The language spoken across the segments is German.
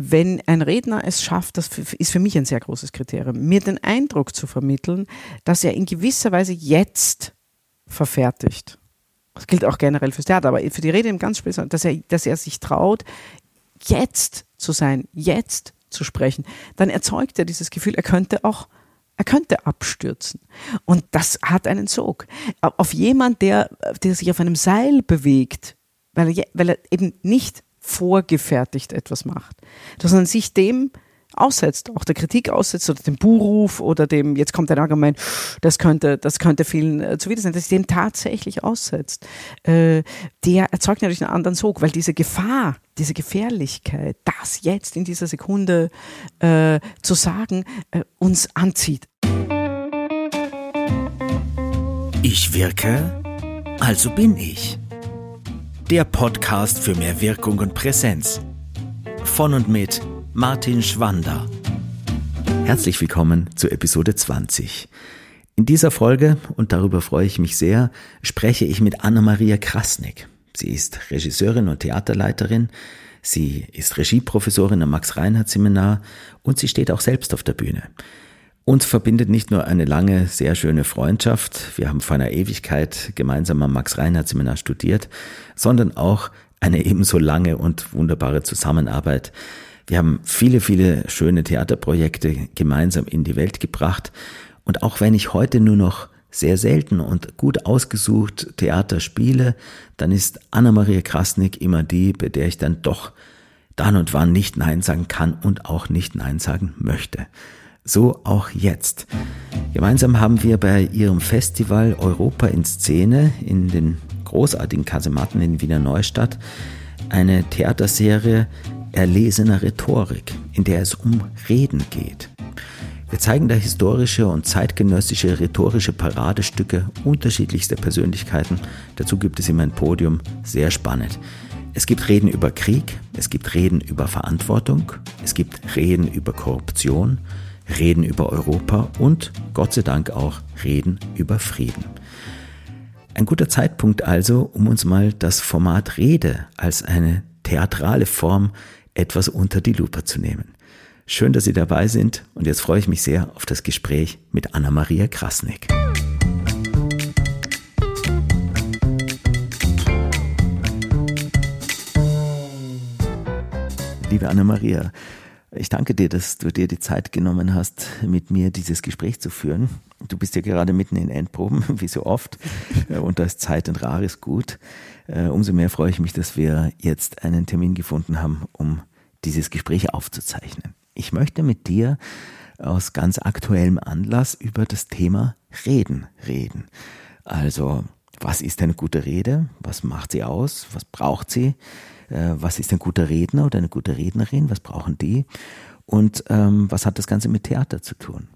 wenn ein Redner es schafft, das ist für mich ein sehr großes Kriterium, mir den Eindruck zu vermitteln, dass er in gewisser Weise jetzt verfertigt. Das gilt auch generell fürs Theater, aber für die Rede im ganz speziell, dass er, dass er sich traut, jetzt zu sein, jetzt zu sprechen, dann erzeugt er dieses Gefühl, er könnte auch er könnte abstürzen. Und das hat einen Sog. Auf jemand, der, der sich auf einem Seil bewegt, weil er, weil er eben nicht vorgefertigt etwas macht, sondern sich dem aussetzt, auch der Kritik aussetzt oder dem Buhruf oder dem, jetzt kommt ein Argument, das könnte, das könnte vielen äh, zuwider sein, dass sich dem tatsächlich aussetzt, äh, der erzeugt natürlich einen anderen Sog, weil diese Gefahr, diese Gefährlichkeit, das jetzt in dieser Sekunde äh, zu sagen, äh, uns anzieht. Ich wirke, also bin ich. Der Podcast für mehr Wirkung und Präsenz. Von und mit Martin Schwander. Herzlich willkommen zu Episode 20. In dieser Folge, und darüber freue ich mich sehr, spreche ich mit Anna-Maria Krasnick. Sie ist Regisseurin und Theaterleiterin, sie ist Regieprofessorin am Max-Reinhardt-Seminar und sie steht auch selbst auf der Bühne. Uns verbindet nicht nur eine lange, sehr schöne Freundschaft, wir haben vor einer Ewigkeit gemeinsam am Max-Reinhardt-Seminar studiert, sondern auch eine ebenso lange und wunderbare Zusammenarbeit wir haben viele, viele schöne Theaterprojekte gemeinsam in die Welt gebracht. Und auch wenn ich heute nur noch sehr selten und gut ausgesucht Theater spiele, dann ist Anna-Maria Krasnick immer die, bei der ich dann doch dann und wann nicht Nein sagen kann und auch nicht Nein sagen möchte. So auch jetzt. Gemeinsam haben wir bei ihrem Festival Europa in Szene in den großartigen Kasematten in Wiener Neustadt eine Theaterserie erlesener Rhetorik, in der es um Reden geht. Wir zeigen da historische und zeitgenössische rhetorische Paradestücke unterschiedlichster Persönlichkeiten. Dazu gibt es immer ein Podium, sehr spannend. Es gibt Reden über Krieg, es gibt Reden über Verantwortung, es gibt Reden über Korruption, Reden über Europa und Gott sei Dank auch Reden über Frieden. Ein guter Zeitpunkt also, um uns mal das Format Rede als eine theatrale Form etwas unter die Lupe zu nehmen. Schön, dass Sie dabei sind und jetzt freue ich mich sehr auf das Gespräch mit Anna-Maria Krasnick. Liebe Anna-Maria, ich danke dir, dass du dir die Zeit genommen hast, mit mir dieses Gespräch zu führen. Du bist ja gerade mitten in Endproben, wie so oft, und da ist Zeit ein rares Gut. Äh, umso mehr freue ich mich, dass wir jetzt einen Termin gefunden haben, um dieses Gespräch aufzuzeichnen. Ich möchte mit dir aus ganz aktuellem Anlass über das Thema Reden reden. Also, was ist eine gute Rede? Was macht sie aus? Was braucht sie? Äh, was ist ein guter Redner oder eine gute Rednerin? Was brauchen die? Und ähm, was hat das Ganze mit Theater zu tun?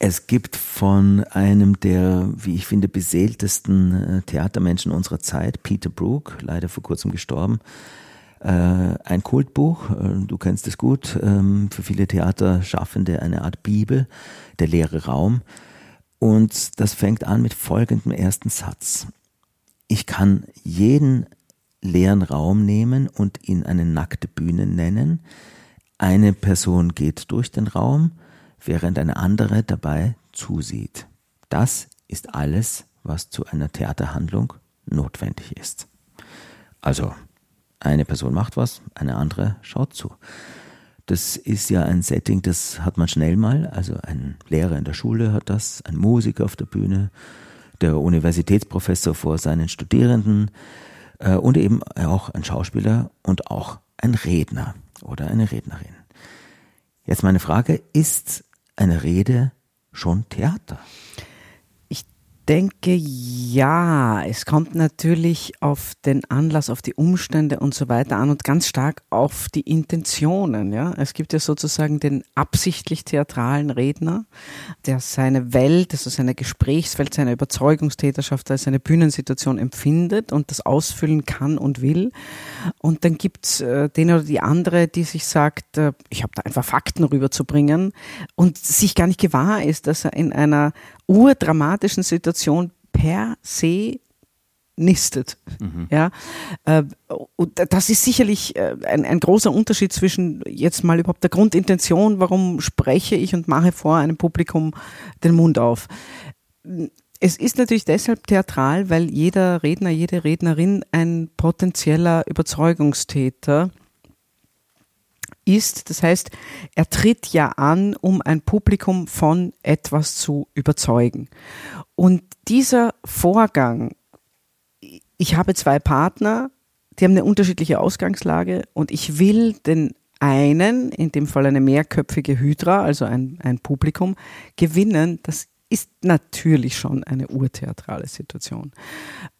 Es gibt von einem der, wie ich finde, beseeltesten äh, Theatermenschen unserer Zeit, Peter Brook, leider vor kurzem gestorben, äh, ein Kultbuch, du kennst es gut, ähm, für viele Theaterschaffende eine Art Bibel, der leere Raum. Und das fängt an mit folgendem ersten Satz. Ich kann jeden leeren Raum nehmen und ihn eine nackte Bühne nennen. Eine Person geht durch den Raum, während eine andere dabei zusieht. Das ist alles, was zu einer Theaterhandlung notwendig ist. Also, eine Person macht was, eine andere schaut zu. Das ist ja ein Setting, das hat man schnell mal. Also ein Lehrer in der Schule hat das, ein Musiker auf der Bühne, der Universitätsprofessor vor seinen Studierenden äh, und eben auch ein Schauspieler und auch ein Redner oder eine Rednerin. Jetzt meine Frage, ist eine Rede schon Theater? Denke ja. Es kommt natürlich auf den Anlass, auf die Umstände und so weiter an und ganz stark auf die Intentionen. Ja, es gibt ja sozusagen den absichtlich theatralen Redner, der seine Welt, also seine Gesprächswelt, seine Überzeugungstäterschaft als seine Bühnensituation empfindet und das ausfüllen kann und will. Und dann gibt's äh, den oder die andere, die sich sagt, äh, ich habe da einfach Fakten rüberzubringen und sich gar nicht gewahr ist, dass er in einer urdramatischen Situation per se nistet. Mhm. Ja, äh, und das ist sicherlich äh, ein, ein großer Unterschied zwischen jetzt mal überhaupt der Grundintention, warum spreche ich und mache vor einem Publikum den Mund auf. Es ist natürlich deshalb theatral, weil jeder Redner, jede Rednerin ein potenzieller Überzeugungstäter ist. Das heißt, er tritt ja an, um ein Publikum von etwas zu überzeugen. Und dieser Vorgang, ich habe zwei Partner, die haben eine unterschiedliche Ausgangslage und ich will den einen, in dem Fall eine mehrköpfige Hydra, also ein, ein Publikum, gewinnen, das ist natürlich schon eine urtheatrale Situation.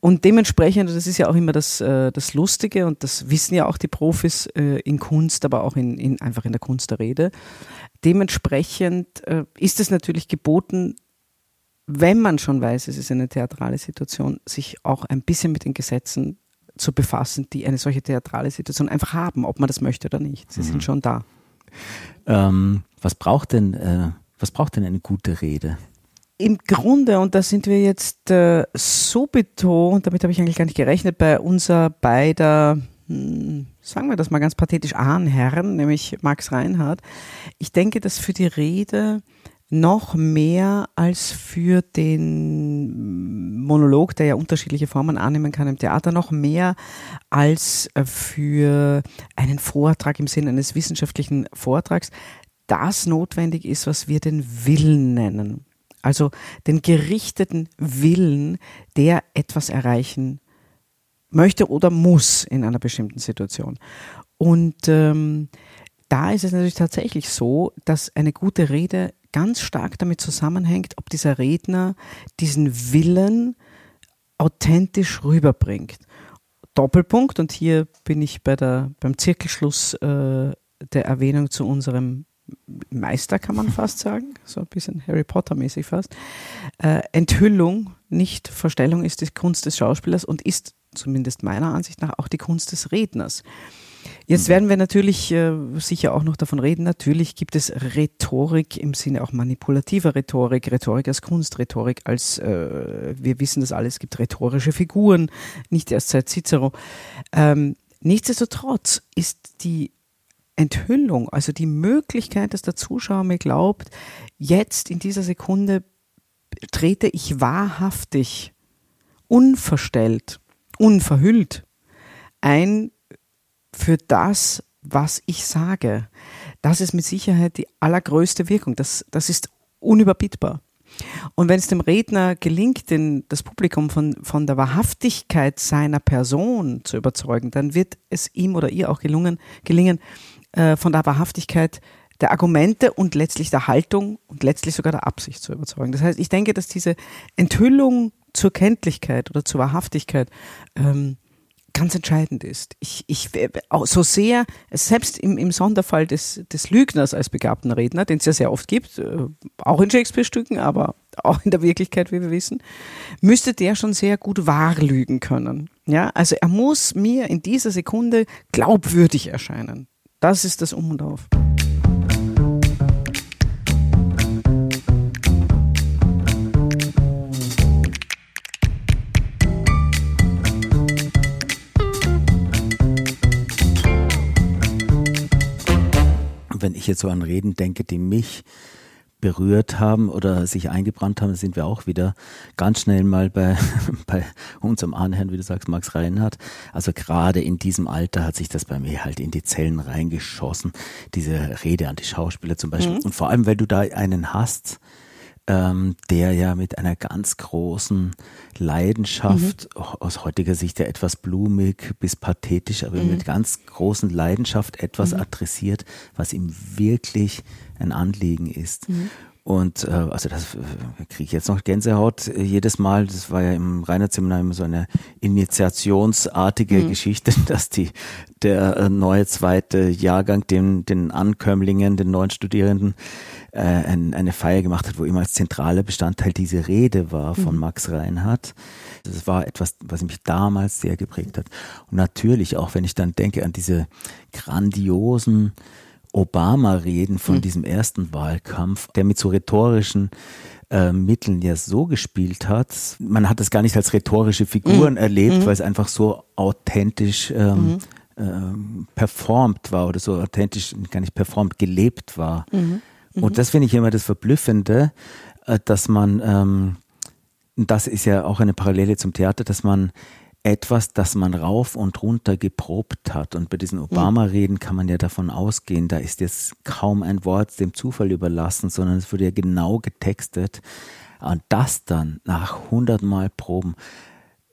Und dementsprechend, das ist ja auch immer das, äh, das Lustige und das wissen ja auch die Profis äh, in Kunst, aber auch in, in, einfach in der Kunst der Rede. Dementsprechend äh, ist es natürlich geboten, wenn man schon weiß, es ist eine theatrale Situation, sich auch ein bisschen mit den Gesetzen zu befassen, die eine solche theatrale Situation einfach haben, ob man das möchte oder nicht. Sie mhm. sind schon da. Ähm, was braucht denn, was braucht denn eine gute Rede? Im Grunde, und da sind wir jetzt äh, subito, und damit habe ich eigentlich gar nicht gerechnet, bei unser beider, hm, sagen wir das mal ganz pathetisch, Ahnherren, nämlich Max Reinhardt. Ich denke, dass für die Rede noch mehr als für den Monolog, der ja unterschiedliche Formen annehmen kann im Theater, noch mehr als äh, für einen Vortrag im Sinne eines wissenschaftlichen Vortrags, das notwendig ist, was wir den Willen nennen. Also den gerichteten Willen, der etwas erreichen möchte oder muss in einer bestimmten Situation. Und ähm, da ist es natürlich tatsächlich so, dass eine gute Rede ganz stark damit zusammenhängt, ob dieser Redner diesen Willen authentisch rüberbringt. Doppelpunkt, und hier bin ich bei der, beim Zirkelschluss äh, der Erwähnung zu unserem Meister, kann man fast sagen, so ein bisschen Harry Potter-mäßig fast. Äh, Enthüllung, nicht Verstellung, ist die Kunst des Schauspielers und ist zumindest meiner Ansicht nach auch die Kunst des Redners. Jetzt mhm. werden wir natürlich äh, sicher auch noch davon reden. Natürlich gibt es Rhetorik im Sinne auch manipulativer Rhetorik, Rhetorik als Kunst, Rhetorik als, äh, wir wissen das alles, es gibt rhetorische Figuren, nicht erst seit Cicero. Ähm, nichtsdestotrotz ist die Enthüllung, also die Möglichkeit, dass der Zuschauer mir glaubt, jetzt in dieser Sekunde trete ich wahrhaftig, unverstellt, unverhüllt ein für das, was ich sage. Das ist mit Sicherheit die allergrößte Wirkung. Das, das ist unüberbietbar. Und wenn es dem Redner gelingt, den, das Publikum von, von der Wahrhaftigkeit seiner Person zu überzeugen, dann wird es ihm oder ihr auch gelungen, gelingen, äh, von der Wahrhaftigkeit der Argumente und letztlich der Haltung und letztlich sogar der Absicht zu überzeugen. Das heißt, ich denke, dass diese Enthüllung zur Kenntlichkeit oder zur Wahrhaftigkeit ähm, ganz entscheidend ist. Ich, ich, so sehr, selbst im, im Sonderfall des, des Lügners als begabten Redner, den es ja sehr oft gibt, äh, auch in Shakespeare-Stücken, aber auch in der Wirklichkeit, wie wir wissen, müsste der schon sehr gut wahrlügen können. Ja, also er muss mir in dieser Sekunde glaubwürdig erscheinen. Das ist das Um und Auf. Wenn ich jetzt so an Reden denke, die mich berührt haben oder sich eingebrannt haben, sind wir auch wieder ganz schnell mal bei, bei unserem Anherrn, wie du sagst, Max Reinhardt. Also gerade in diesem Alter hat sich das bei mir halt in die Zellen reingeschossen, diese Rede an die Schauspieler zum Beispiel. Mhm. Und vor allem, weil du da einen hast, ähm, der ja mit einer ganz großen Leidenschaft, mhm. aus heutiger Sicht ja etwas blumig bis pathetisch, aber mhm. mit ganz großen Leidenschaft etwas mhm. adressiert, was ihm wirklich ein Anliegen ist. Mhm. Und äh, also das äh, kriege ich jetzt noch Gänsehaut äh, jedes Mal. Das war ja im Reinhardt-Seminar immer so eine initiationsartige mhm. Geschichte, dass die der äh, neue zweite Jahrgang den, den Ankömmlingen, den neuen Studierenden äh, ein, eine Feier gemacht hat, wo immer als zentraler Bestandteil diese Rede war von mhm. Max Reinhardt. Das war etwas, was mich damals sehr geprägt hat. Und natürlich auch, wenn ich dann denke an diese grandiosen Obama-Reden von mhm. diesem ersten Wahlkampf, der mit so rhetorischen äh, Mitteln ja so gespielt hat. Man hat es gar nicht als rhetorische Figuren mhm. erlebt, mhm. weil es einfach so authentisch ähm, ähm, performt war oder so authentisch, gar nicht performt, gelebt war. Mhm. Und mhm. das finde ich immer das Verblüffende, äh, dass man, ähm, das ist ja auch eine Parallele zum Theater, dass man etwas, das man rauf und runter geprobt hat. Und bei diesen Obama-Reden kann man ja davon ausgehen, da ist jetzt kaum ein Wort dem Zufall überlassen, sondern es wurde ja genau getextet. Und das dann nach hundertmal Proben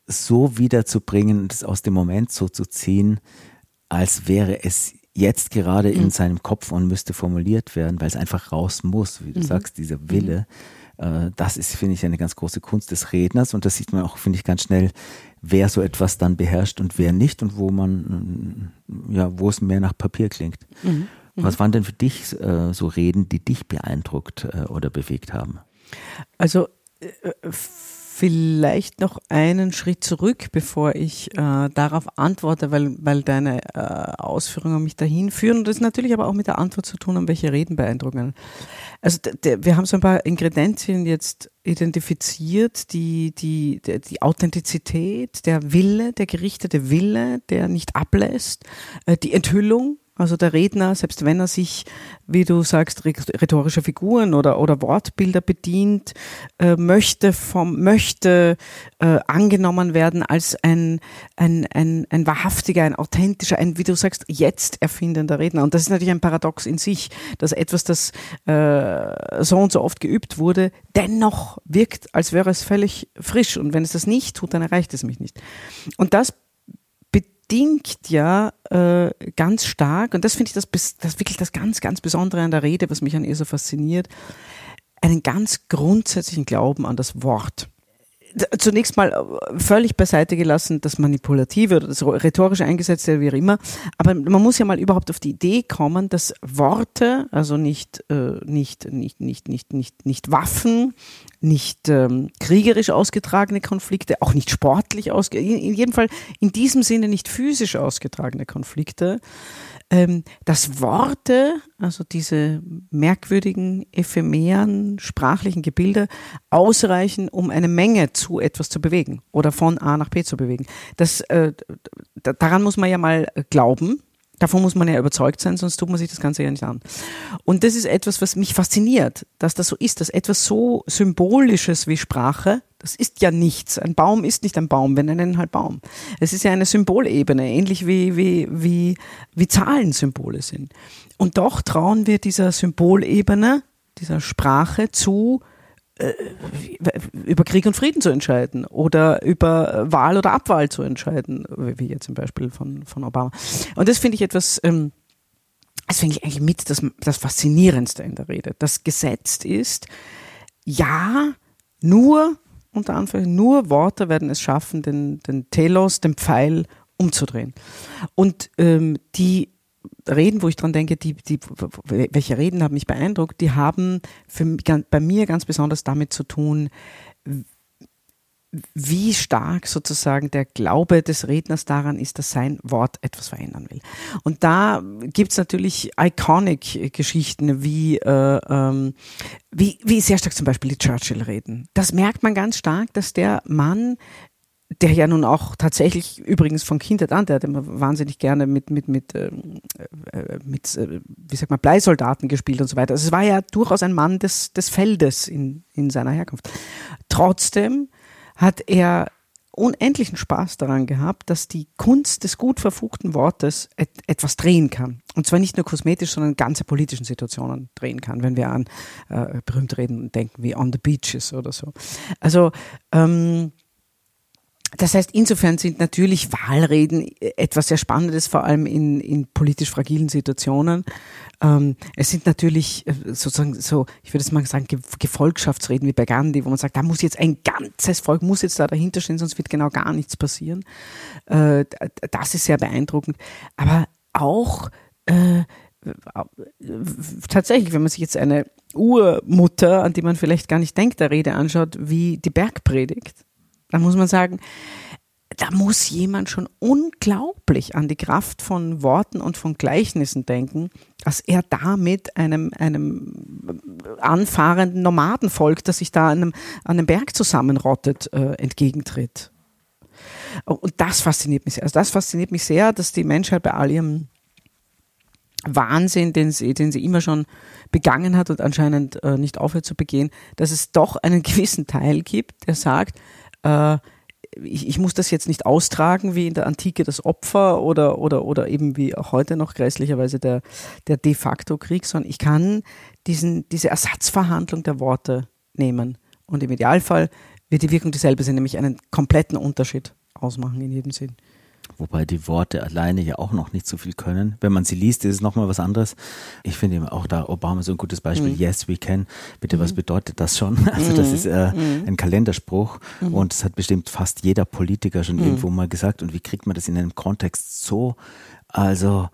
so wiederzubringen und es aus dem Moment so zu ziehen, als wäre es jetzt gerade mhm. in seinem Kopf und müsste formuliert werden, weil es einfach raus muss, wie du mhm. sagst, dieser Wille. Mhm. Das ist, finde ich, eine ganz große Kunst des Redners und das sieht man auch, finde ich, ganz schnell wer so etwas dann beherrscht und wer nicht und wo man, ja, wo es mehr nach Papier klingt. Mhm. Mhm. Was waren denn für dich äh, so Reden, die dich beeindruckt äh, oder bewegt haben? Also äh, vielleicht noch einen Schritt zurück, bevor ich äh, darauf antworte, weil, weil deine äh, Ausführungen mich dahin führen. Und das natürlich aber auch mit der Antwort zu tun, um welche Reden beeindrucken. Also wir haben so ein paar Ingredienzien jetzt identifiziert, die, die, die Authentizität, der Wille, der gerichtete Wille, der nicht ablässt, äh, die Enthüllung, also der Redner, selbst wenn er sich, wie du sagst, rhetorische Figuren oder, oder Wortbilder bedient, äh, möchte vom, möchte äh, angenommen werden als ein, ein, ein, ein wahrhaftiger, ein authentischer, ein, wie du sagst, jetzt erfindender Redner. Und das ist natürlich ein Paradox in sich, dass etwas, das äh, so und so oft geübt wurde, dennoch wirkt, als wäre es völlig frisch. Und wenn es das nicht tut, dann erreicht es mich nicht. Und das bedingt ja äh, ganz stark, und das finde ich das, das wirklich das ganz, ganz Besondere an der Rede, was mich an ihr so fasziniert, einen ganz grundsätzlichen Glauben an das Wort zunächst mal äh, völlig beiseite gelassen, das Manipulative oder das rhetorische Eingesetzte, wie auch immer. Aber man muss ja mal überhaupt auf die Idee kommen, dass Worte, also nicht, äh, nicht, nicht, nicht, nicht, nicht, nicht Waffen, nicht ähm, kriegerisch ausgetragene Konflikte, auch nicht sportlich ausge, in jedem Fall in diesem Sinne nicht physisch ausgetragene Konflikte, ähm, dass Worte, also diese merkwürdigen, ephemeren, sprachlichen Gebilde, ausreichen, um eine Menge zu etwas zu bewegen oder von A nach B zu bewegen. Das, äh, daran muss man ja mal glauben. Davon muss man ja überzeugt sein, sonst tut man sich das Ganze ja nicht an. Und das ist etwas, was mich fasziniert, dass das so ist, dass etwas so Symbolisches wie Sprache das ist ja nichts. Ein Baum ist nicht ein Baum, wir nennen halt Baum. Es ist ja eine Symbolebene, ähnlich wie, wie, wie, wie Zahlen Symbole sind. Und doch trauen wir dieser Symbolebene, dieser Sprache zu, über Krieg und Frieden zu entscheiden oder über Wahl oder Abwahl zu entscheiden, wie jetzt zum Beispiel von, von Obama. Und das finde ich etwas, ähm, das finde ich eigentlich mit das, das Faszinierendste in der Rede. Das gesetzt ist, ja, nur unter Anführungszeichen, nur Worte werden es schaffen, den, den Telos, den Pfeil umzudrehen. Und ähm, die Reden, wo ich dran denke, die, die, welche Reden haben mich beeindruckt, die haben für, bei mir ganz besonders damit zu tun, wie stark sozusagen der Glaube des Redners daran ist, dass sein Wort etwas verändern will. Und da gibt's natürlich Iconic-Geschichten wie, äh, ähm, wie, wie sehr stark zum Beispiel die Churchill-Reden. Das merkt man ganz stark, dass der Mann der ja nun auch tatsächlich übrigens von Kindheit an, der hat immer wahnsinnig gerne mit mit mit ähm, äh, mit äh, wie sagt man Bleisoldaten gespielt und so weiter. Also es war ja durchaus ein Mann des des Feldes in in seiner Herkunft. Trotzdem hat er unendlichen Spaß daran gehabt, dass die Kunst des gut verfugten Wortes et etwas drehen kann. Und zwar nicht nur kosmetisch, sondern ganze politischen Situationen drehen kann, wenn wir an äh, berühmte Reden denken wie On the Beaches oder so. Also ähm, das heißt, insofern sind natürlich Wahlreden etwas sehr Spannendes, vor allem in, in politisch fragilen Situationen. Ähm, es sind natürlich äh, sozusagen so, ich würde es mal sagen, Gefolgschaftsreden wie bei Gandhi, wo man sagt, da muss jetzt ein ganzes Volk, muss jetzt da dahinter stehen, sonst wird genau gar nichts passieren. Äh, das ist sehr beeindruckend. Aber auch äh, tatsächlich, wenn man sich jetzt eine Urmutter, an die man vielleicht gar nicht denkt, der Rede anschaut, wie die Bergpredigt, dann muss man sagen, da muss jemand schon unglaublich an die Kraft von Worten und von Gleichnissen denken, dass er damit einem, einem anfahrenden Nomadenvolk, das sich da an einem, an einem Berg zusammenrottet, äh, entgegentritt. Und das fasziniert mich sehr. Also das fasziniert mich sehr, dass die Menschheit bei all ihrem Wahnsinn, den sie, den sie immer schon begangen hat und anscheinend äh, nicht aufhört zu begehen, dass es doch einen gewissen Teil gibt, der sagt, äh, ich, ich muss das jetzt nicht austragen wie in der Antike das Opfer oder, oder, oder eben wie auch heute noch grässlicherweise der, der de facto Krieg, sondern ich kann diesen, diese Ersatzverhandlung der Worte nehmen. Und im Idealfall wird die Wirkung dieselbe sein, nämlich einen kompletten Unterschied ausmachen in jedem Sinn. Wobei die Worte alleine ja auch noch nicht so viel können. Wenn man sie liest, ist es nochmal was anderes. Ich finde auch da Obama so ein gutes Beispiel. Mhm. Yes, we can. Bitte, mhm. was bedeutet das schon? Also das mhm. ist äh, mhm. ein Kalenderspruch mhm. und das hat bestimmt fast jeder Politiker schon irgendwo mal gesagt. Und wie kriegt man das in einem Kontext so, also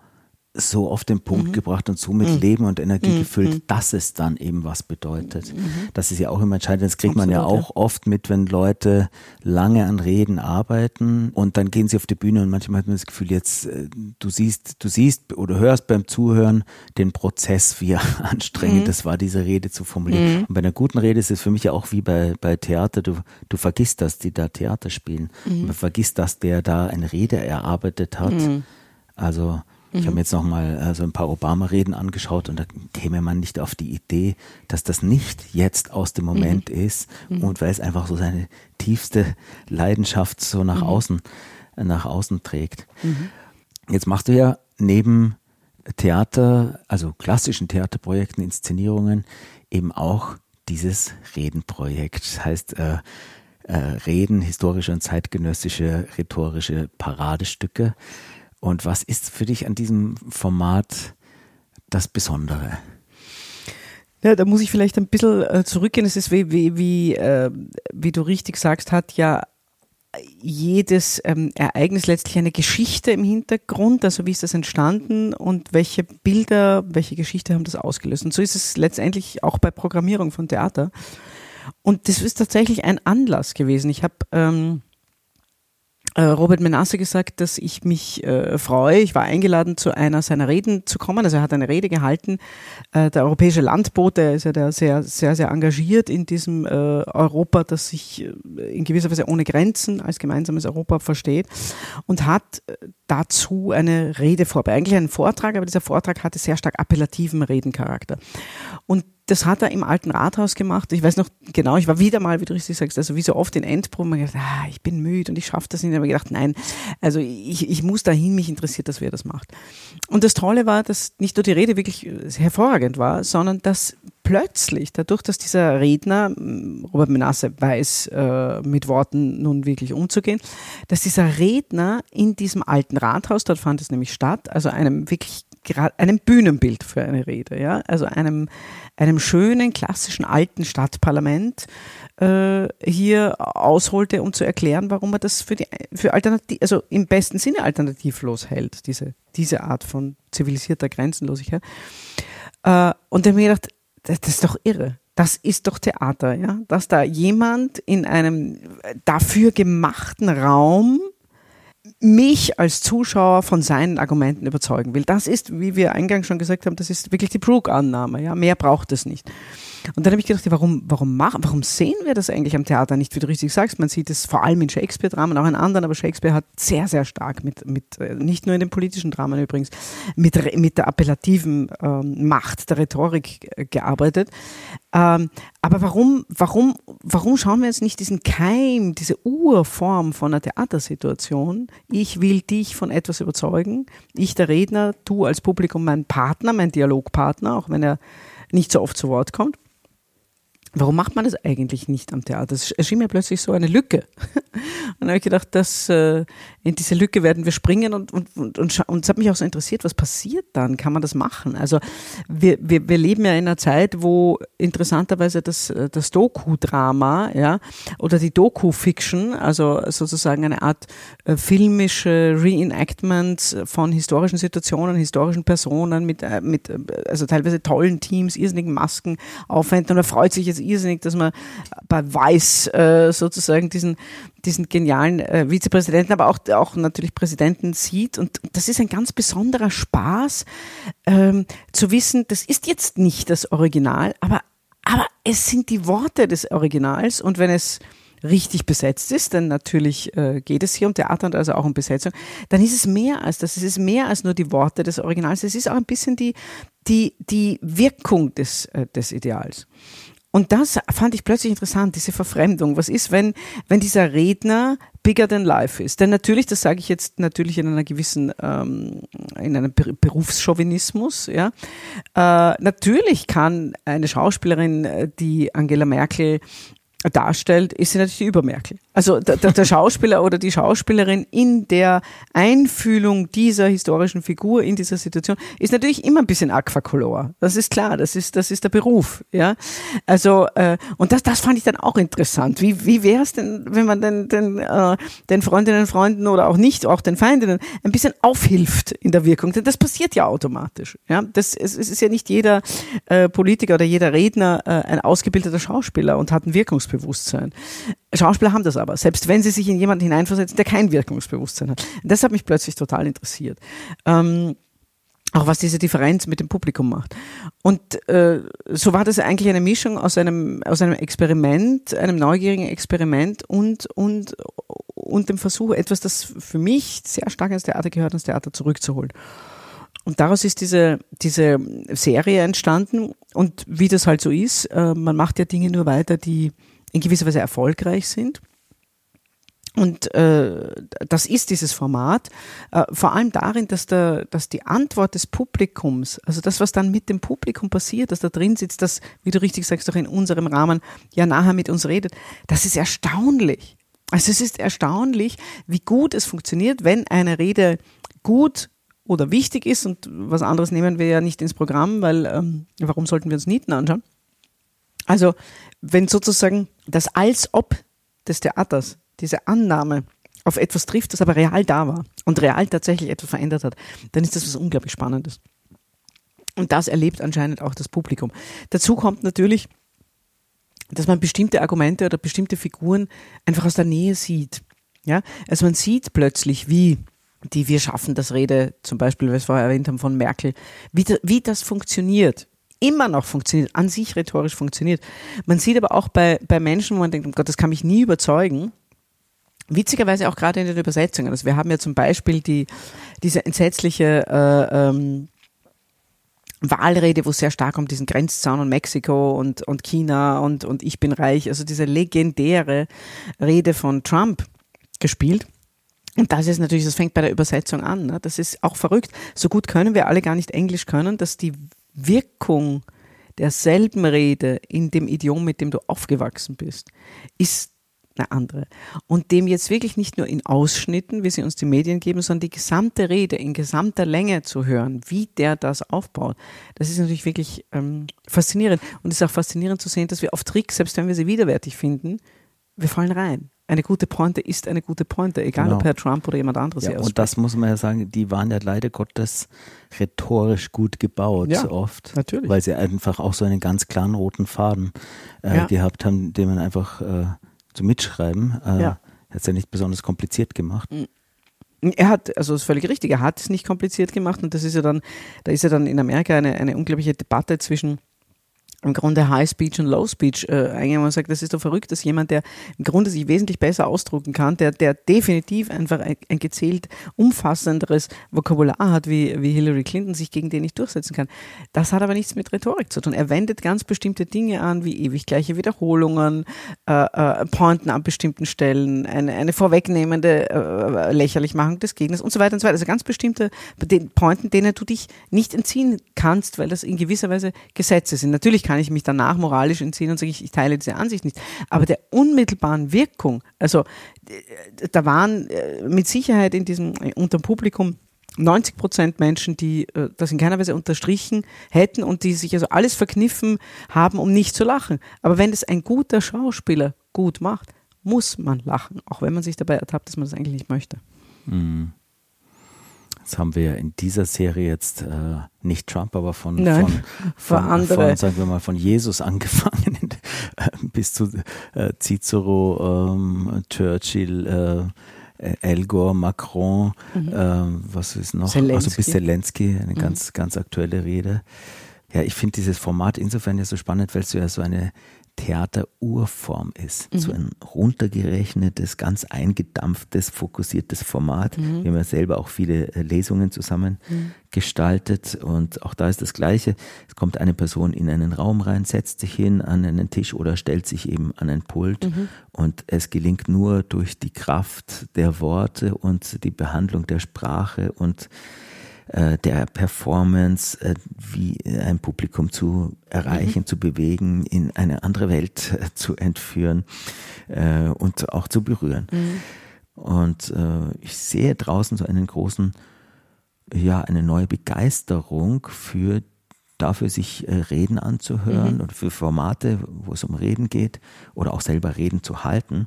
so auf den Punkt mhm. gebracht und so mit mhm. Leben und Energie mhm. gefüllt, mhm. dass es dann eben was bedeutet. Mhm. Das ist ja auch immer entscheidend. Das kriegt Absolut, man ja auch ja. oft mit, wenn Leute lange an Reden arbeiten und dann gehen sie auf die Bühne und manchmal hat man das Gefühl, jetzt äh, du siehst, du siehst oder hörst beim Zuhören den Prozess, wie anstrengend mhm. das war, diese Rede zu formulieren. Und bei einer guten Rede ist es für mich ja auch wie bei, bei Theater, du, du vergisst das, die da Theater spielen. Man vergisst, dass der da eine Rede erarbeitet hat. Also ich habe mhm. mir jetzt nochmal äh, so ein paar Obama-Reden angeschaut und da käme man nicht auf die Idee, dass das nicht jetzt aus dem Moment mhm. ist mhm. und weil es einfach so seine tiefste Leidenschaft so nach mhm. außen, äh, nach außen trägt. Mhm. Jetzt machst du ja neben Theater, also klassischen Theaterprojekten, Inszenierungen, eben auch dieses Redenprojekt. Das heißt, äh, äh, Reden, historische und zeitgenössische rhetorische Paradestücke. Und was ist für dich an diesem Format das Besondere? Ja, da muss ich vielleicht ein bisschen äh, zurückgehen. Es ist wie, wie, wie, äh, wie du richtig sagst, hat ja jedes ähm, Ereignis letztlich eine Geschichte im Hintergrund, also wie ist das entstanden und welche Bilder, welche Geschichte haben das ausgelöst. Und so ist es letztendlich auch bei Programmierung von Theater. Und das ist tatsächlich ein Anlass gewesen. Ich habe ähm, äh, Robert Menasse gesagt, dass ich mich äh, freue. Ich war eingeladen, zu einer seiner Reden zu kommen. Also er hat eine Rede gehalten. Äh, der europäische Landbote, ist ja der sehr, sehr, sehr engagiert in diesem äh, Europa, das sich äh, in gewisser Weise ohne Grenzen als gemeinsames Europa versteht und hat äh, dazu eine Rede vorbei. Eigentlich einen Vortrag, aber dieser Vortrag hatte sehr stark appellativen Redencharakter. Und das hat er im alten Rathaus gemacht. Ich weiß noch genau, ich war wieder mal, wie du richtig sagst, also wie so oft in Endproben, ich gedacht, ah, ich bin müde und ich schaffe das nicht. Aber gedacht, nein, also ich, ich muss dahin, mich interessiert dass wer das macht. Und das Tolle war, dass nicht nur die Rede wirklich hervorragend war, sondern dass plötzlich, dadurch, dass dieser Redner, Robert Menasse weiß äh, mit Worten nun wirklich umzugehen, dass dieser Redner in diesem alten Rathaus, dort fand es nämlich statt, also einem wirklich gerade einem Bühnenbild für eine Rede, ja, also einem, einem schönen, klassischen alten Stadtparlament äh, hier ausholte, um zu erklären, warum er das für die für alternativ, also im besten Sinne alternativlos hält, diese, diese Art von zivilisierter Grenzenlosigkeit. Äh, und er mir gedacht, das, das ist doch irre. Das ist doch Theater, ja, dass da jemand in einem dafür gemachten Raum mich als Zuschauer von seinen Argumenten überzeugen will. Das ist, wie wir eingangs schon gesagt haben, das ist wirklich die Brook-Annahme. Ja, mehr braucht es nicht. Und dann habe ich gedacht, warum, warum machen, warum sehen wir das eigentlich am Theater nicht, wie du richtig sagst? Man sieht es vor allem in Shakespeare-Dramen, auch in anderen, aber Shakespeare hat sehr, sehr stark mit, mit äh, nicht nur in den politischen Dramen übrigens, mit, mit der appellativen ähm, Macht der Rhetorik äh, gearbeitet. Ähm, aber warum, warum, warum schauen wir jetzt nicht diesen Keim, diese Urform von einer Theatersituation? Ich will dich von etwas überzeugen. Ich, der Redner, du als Publikum mein Partner, mein Dialogpartner, auch wenn er nicht so oft zu Wort kommt. Warum macht man das eigentlich nicht am Theater? Es erschien mir plötzlich so eine Lücke. Und dann habe ich gedacht, dass äh, in diese Lücke werden wir springen und, und, und, und, und es hat mich auch so interessiert, was passiert dann? Kann man das machen? Also wir, wir, wir leben ja in einer Zeit, wo interessanterweise das, das Doku-Drama, ja, oder die Doku-Fiction, also sozusagen eine Art äh, filmische Reenactment von historischen Situationen, historischen Personen mit, äh, mit äh, also teilweise tollen Teams, irrsinnigen Masken aufwenden und da freut sich jetzt irrsinnig, dass man bei Weiß äh, sozusagen diesen, diesen genialen äh, Vizepräsidenten, aber auch, auch natürlich Präsidenten sieht. Und das ist ein ganz besonderer Spaß, ähm, zu wissen, das ist jetzt nicht das Original, aber, aber es sind die Worte des Originals. Und wenn es richtig besetzt ist, denn natürlich äh, geht es hier um Theater und also auch um Besetzung, dann ist es mehr als das. Es ist mehr als nur die Worte des Originals. Es ist auch ein bisschen die, die, die Wirkung des, äh, des Ideals. Und das fand ich plötzlich interessant, diese Verfremdung. Was ist, wenn, wenn dieser Redner bigger than life ist? Denn natürlich, das sage ich jetzt natürlich in einer gewissen, ähm, in einem Berufschauvinismus, ja. Äh, natürlich kann eine Schauspielerin, äh, die Angela Merkel darstellt, ist sie natürlich über Merkel. Also der, der, Schauspieler oder die Schauspielerin in der Einfühlung dieser historischen Figur in dieser Situation ist natürlich immer ein bisschen Aquacolor. Das ist klar, das ist, das ist der Beruf. Ja, Also, äh, und das, das fand ich dann auch interessant. Wie, wie wäre es denn, wenn man den, den, äh, den Freundinnen, Freunden oder auch nicht, auch den Feindinnen ein bisschen aufhilft in der Wirkung? Denn das passiert ja automatisch. Ja, das, es, ist ja nicht jeder äh, Politiker oder jeder Redner äh, ein ausgebildeter Schauspieler und hat ein Wirkungsbewusstsein. Schauspieler haben das aber, selbst wenn sie sich in jemanden hineinversetzen, der kein Wirkungsbewusstsein hat. Das hat mich plötzlich total interessiert. Ähm, auch was diese Differenz mit dem Publikum macht. Und äh, so war das eigentlich eine Mischung aus einem, aus einem Experiment, einem neugierigen Experiment und, und, und dem Versuch, etwas, das für mich sehr stark ins Theater gehört, ins Theater zurückzuholen. Und daraus ist diese, diese Serie entstanden. Und wie das halt so ist, äh, man macht ja Dinge nur weiter, die in gewisser Weise erfolgreich sind. Und äh, das ist dieses Format, äh, vor allem darin, dass, der, dass die Antwort des Publikums, also das, was dann mit dem Publikum passiert, dass da drin sitzt, das, wie du richtig sagst, doch in unserem Rahmen ja nachher mit uns redet, das ist erstaunlich. Also es ist erstaunlich, wie gut es funktioniert, wenn eine Rede gut oder wichtig ist und was anderes nehmen wir ja nicht ins Programm, weil ähm, warum sollten wir uns Nieten anschauen? Also wenn sozusagen das als ob des Theaters, diese Annahme auf etwas trifft, das aber real da war und real tatsächlich etwas verändert hat, dann ist das was unglaublich Spannendes. Und das erlebt anscheinend auch das Publikum. Dazu kommt natürlich, dass man bestimmte Argumente oder bestimmte Figuren einfach aus der Nähe sieht. Ja, also man sieht plötzlich, wie die Wir schaffen das Rede, zum Beispiel, was wir vorher erwähnt haben, von Merkel, wie, wie das funktioniert, immer noch funktioniert, an sich rhetorisch funktioniert. Man sieht aber auch bei, bei Menschen, wo man denkt, oh Gott, das kann mich nie überzeugen. Witzigerweise auch gerade in den Übersetzungen. Also wir haben ja zum Beispiel die, diese entsetzliche äh, ähm, Wahlrede, wo es sehr stark um diesen Grenzzaun und Mexiko und, und China und, und ich bin reich, also diese legendäre Rede von Trump gespielt. Und das ist natürlich, das fängt bei der Übersetzung an. Ne? Das ist auch verrückt. So gut können wir alle gar nicht Englisch können, dass die Wirkung derselben Rede in dem Idiom, mit dem du aufgewachsen bist, ist eine andere. Und dem jetzt wirklich nicht nur in Ausschnitten, wie sie uns die Medien geben, sondern die gesamte Rede in gesamter Länge zu hören, wie der das aufbaut, das ist natürlich wirklich ähm, faszinierend. Und es ist auch faszinierend zu sehen, dass wir auf Tricks, selbst wenn wir sie widerwärtig finden, wir fallen rein eine gute Pointe ist eine gute Pointe, egal genau. ob Herr Trump oder jemand anderes. Ja, und das muss man ja sagen, die waren ja leider Gottes rhetorisch gut gebaut, ja, oft. Natürlich. Weil sie einfach auch so einen ganz klaren roten Faden äh, ja. gehabt haben, den man einfach äh, zum Mitschreiben, äh, ja. hat es ja nicht besonders kompliziert gemacht. Er hat, also das ist völlig richtig, er hat es nicht kompliziert gemacht und das ist ja dann, da ist ja dann in Amerika eine, eine unglaubliche Debatte zwischen im Grunde High Speech und Low Speech äh, eingegangen und sagt, das ist doch verrückt, dass jemand, der im Grunde sich wesentlich besser ausdrucken kann, der, der definitiv einfach ein, ein gezählt umfassenderes Vokabular hat, wie, wie Hillary Clinton, sich gegen den nicht durchsetzen kann. Das hat aber nichts mit Rhetorik zu tun. Er wendet ganz bestimmte Dinge an, wie ewig gleiche Wiederholungen, äh, äh, Pointen an bestimmten Stellen, eine, eine vorwegnehmende äh, Lächerlichmachung des Gegners und so weiter und so weiter. Also ganz bestimmte Pointen, denen du dich nicht entziehen kannst, weil das in gewisser Weise Gesetze sind. Natürlich kann kann ich mich danach moralisch entziehen und sage, ich, ich teile diese Ansicht nicht. Aber der unmittelbaren Wirkung, also da waren äh, mit Sicherheit in diesem, äh, unter dem Publikum 90 Prozent Menschen, die äh, das in keiner Weise unterstrichen hätten und die sich also alles verkniffen haben, um nicht zu lachen. Aber wenn es ein guter Schauspieler gut macht, muss man lachen, auch wenn man sich dabei ertappt, dass man das eigentlich nicht möchte. Mhm. Das haben wir in dieser Serie jetzt äh, nicht Trump, aber von, Nein, von, von, von, sagen wir mal, von Jesus angefangen. bis zu äh, Cicero, ähm, Churchill, äh, El Gore, Macron, mhm. äh, was ist noch? Zelensky. Also bis Zelensky, eine mhm. ganz, ganz aktuelle Rede. Ja, ich finde dieses Format insofern ja so spannend, weil es ja so eine Theater-Urform ist. Mhm. So ein runtergerechnetes, ganz eingedampftes, fokussiertes Format. Mhm. Wir haben ja selber auch viele äh, Lesungen zusammen mhm. gestaltet und auch da ist das Gleiche. Es kommt eine Person in einen Raum rein, setzt sich hin an einen Tisch oder stellt sich eben an ein Pult mhm. und es gelingt nur durch die Kraft der Worte und die Behandlung der Sprache und äh, der Performance, äh, wie ein Publikum zu erreichen, mhm. zu bewegen, in eine andere Welt äh, zu entführen und auch zu berühren. Mhm. Und ich sehe draußen so einen großen, ja, eine neue Begeisterung für dafür, sich Reden anzuhören mhm. oder für Formate, wo es um Reden geht oder auch selber Reden zu halten.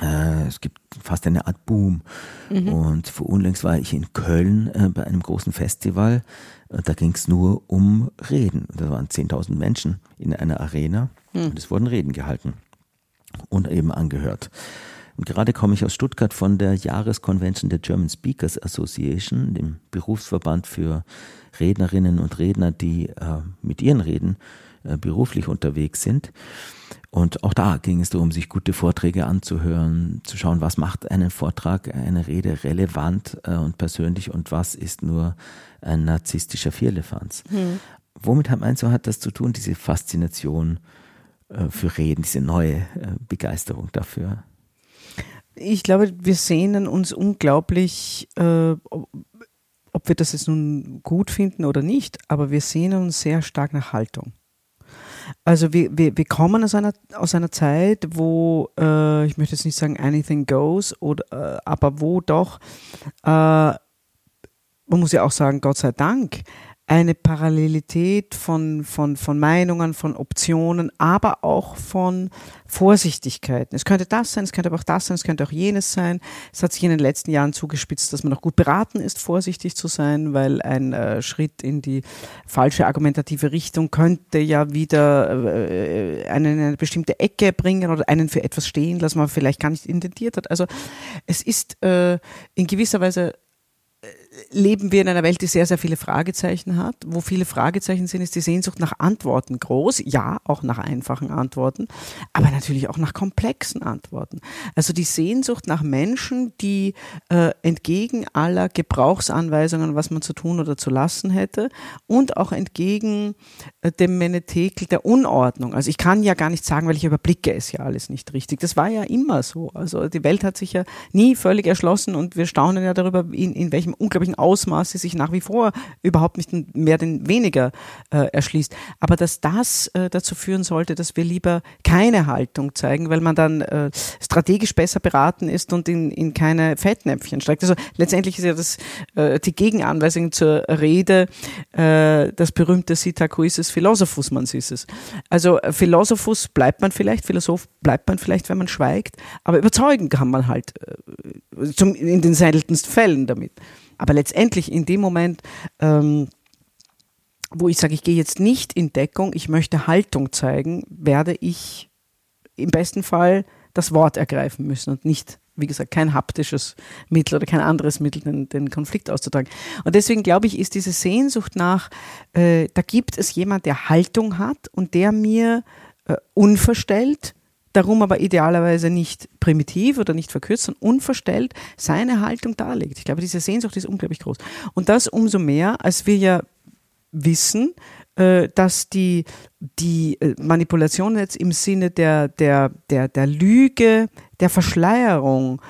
Äh, es gibt fast eine Art Boom. Mhm. Und vor unlängst war ich in Köln äh, bei einem großen Festival. Äh, da ging es nur um Reden. Da waren 10.000 Menschen in einer Arena mhm. und es wurden Reden gehalten und eben angehört. Und gerade komme ich aus Stuttgart von der Jahreskonvention der German Speakers Association, dem Berufsverband für Rednerinnen und Redner, die äh, mit ihren Reden äh, beruflich unterwegs sind. Und auch da ging es darum, sich gute Vorträge anzuhören, zu schauen, was macht einen Vortrag, eine Rede relevant äh, und persönlich und was ist nur ein narzisstischer Vierlefanz. Hm. Womit hat meinst du, hat das zu tun, diese Faszination äh, für Reden, diese neue äh, Begeisterung dafür? Ich glaube, wir sehnen uns unglaublich, äh, ob wir das jetzt nun gut finden oder nicht, aber wir sehnen uns sehr stark nach Haltung. Also wir, wir, wir kommen aus einer, aus einer Zeit, wo, äh, ich möchte jetzt nicht sagen anything goes, oder, äh, aber wo doch, äh, man muss ja auch sagen, Gott sei Dank, eine Parallelität von, von, von Meinungen, von Optionen, aber auch von Vorsichtigkeiten. Es könnte das sein, es könnte aber auch das sein, es könnte auch jenes sein. Es hat sich in den letzten Jahren zugespitzt, dass man auch gut beraten ist, vorsichtig zu sein, weil ein äh, Schritt in die falsche argumentative Richtung könnte ja wieder äh, einen in eine bestimmte Ecke bringen oder einen für etwas stehen lassen, man vielleicht gar nicht intentiert hat. Also es ist äh, in gewisser Weise leben wir in einer Welt, die sehr, sehr viele Fragezeichen hat. Wo viele Fragezeichen sind, ist die Sehnsucht nach Antworten groß. Ja, auch nach einfachen Antworten, aber natürlich auch nach komplexen Antworten. Also die Sehnsucht nach Menschen, die äh, entgegen aller Gebrauchsanweisungen, was man zu tun oder zu lassen hätte, und auch entgegen äh, dem Menetekel der Unordnung. Also ich kann ja gar nicht sagen, weil ich überblicke es ja alles nicht richtig. Das war ja immer so. Also die Welt hat sich ja nie völlig erschlossen und wir staunen ja darüber, in, in welchem unglaublichen Ausmaße sich nach wie vor überhaupt nicht mehr denn weniger äh, erschließt. Aber dass das äh, dazu führen sollte, dass wir lieber keine Haltung zeigen, weil man dann äh, strategisch besser beraten ist und in, in keine Fettnäpfchen steigt. Also letztendlich ist ja das äh, die Gegenanweisung zur Rede äh, das berühmte Sitakuises Philosophus man es. Also äh, Philosophus bleibt man vielleicht, Philosoph bleibt man vielleicht, wenn man schweigt, aber überzeugen kann man halt äh, zum, in den seltensten Fällen damit. Aber letztendlich in dem Moment, ähm, wo ich sage, ich gehe jetzt nicht in Deckung, ich möchte Haltung zeigen, werde ich im besten Fall das Wort ergreifen müssen und nicht, wie gesagt, kein haptisches Mittel oder kein anderes Mittel, den, den Konflikt auszutragen. Und deswegen glaube ich, ist diese Sehnsucht nach, äh, da gibt es jemand, der Haltung hat und der mir äh, unverstellt darum aber idealerweise nicht primitiv oder nicht verkürzt, sondern unverstellt seine Haltung darlegt. Ich glaube, diese Sehnsucht ist unglaublich groß. Und das umso mehr, als wir ja wissen, äh, dass die, die äh, Manipulation jetzt im Sinne der, der, der, der Lüge, der Verschleierung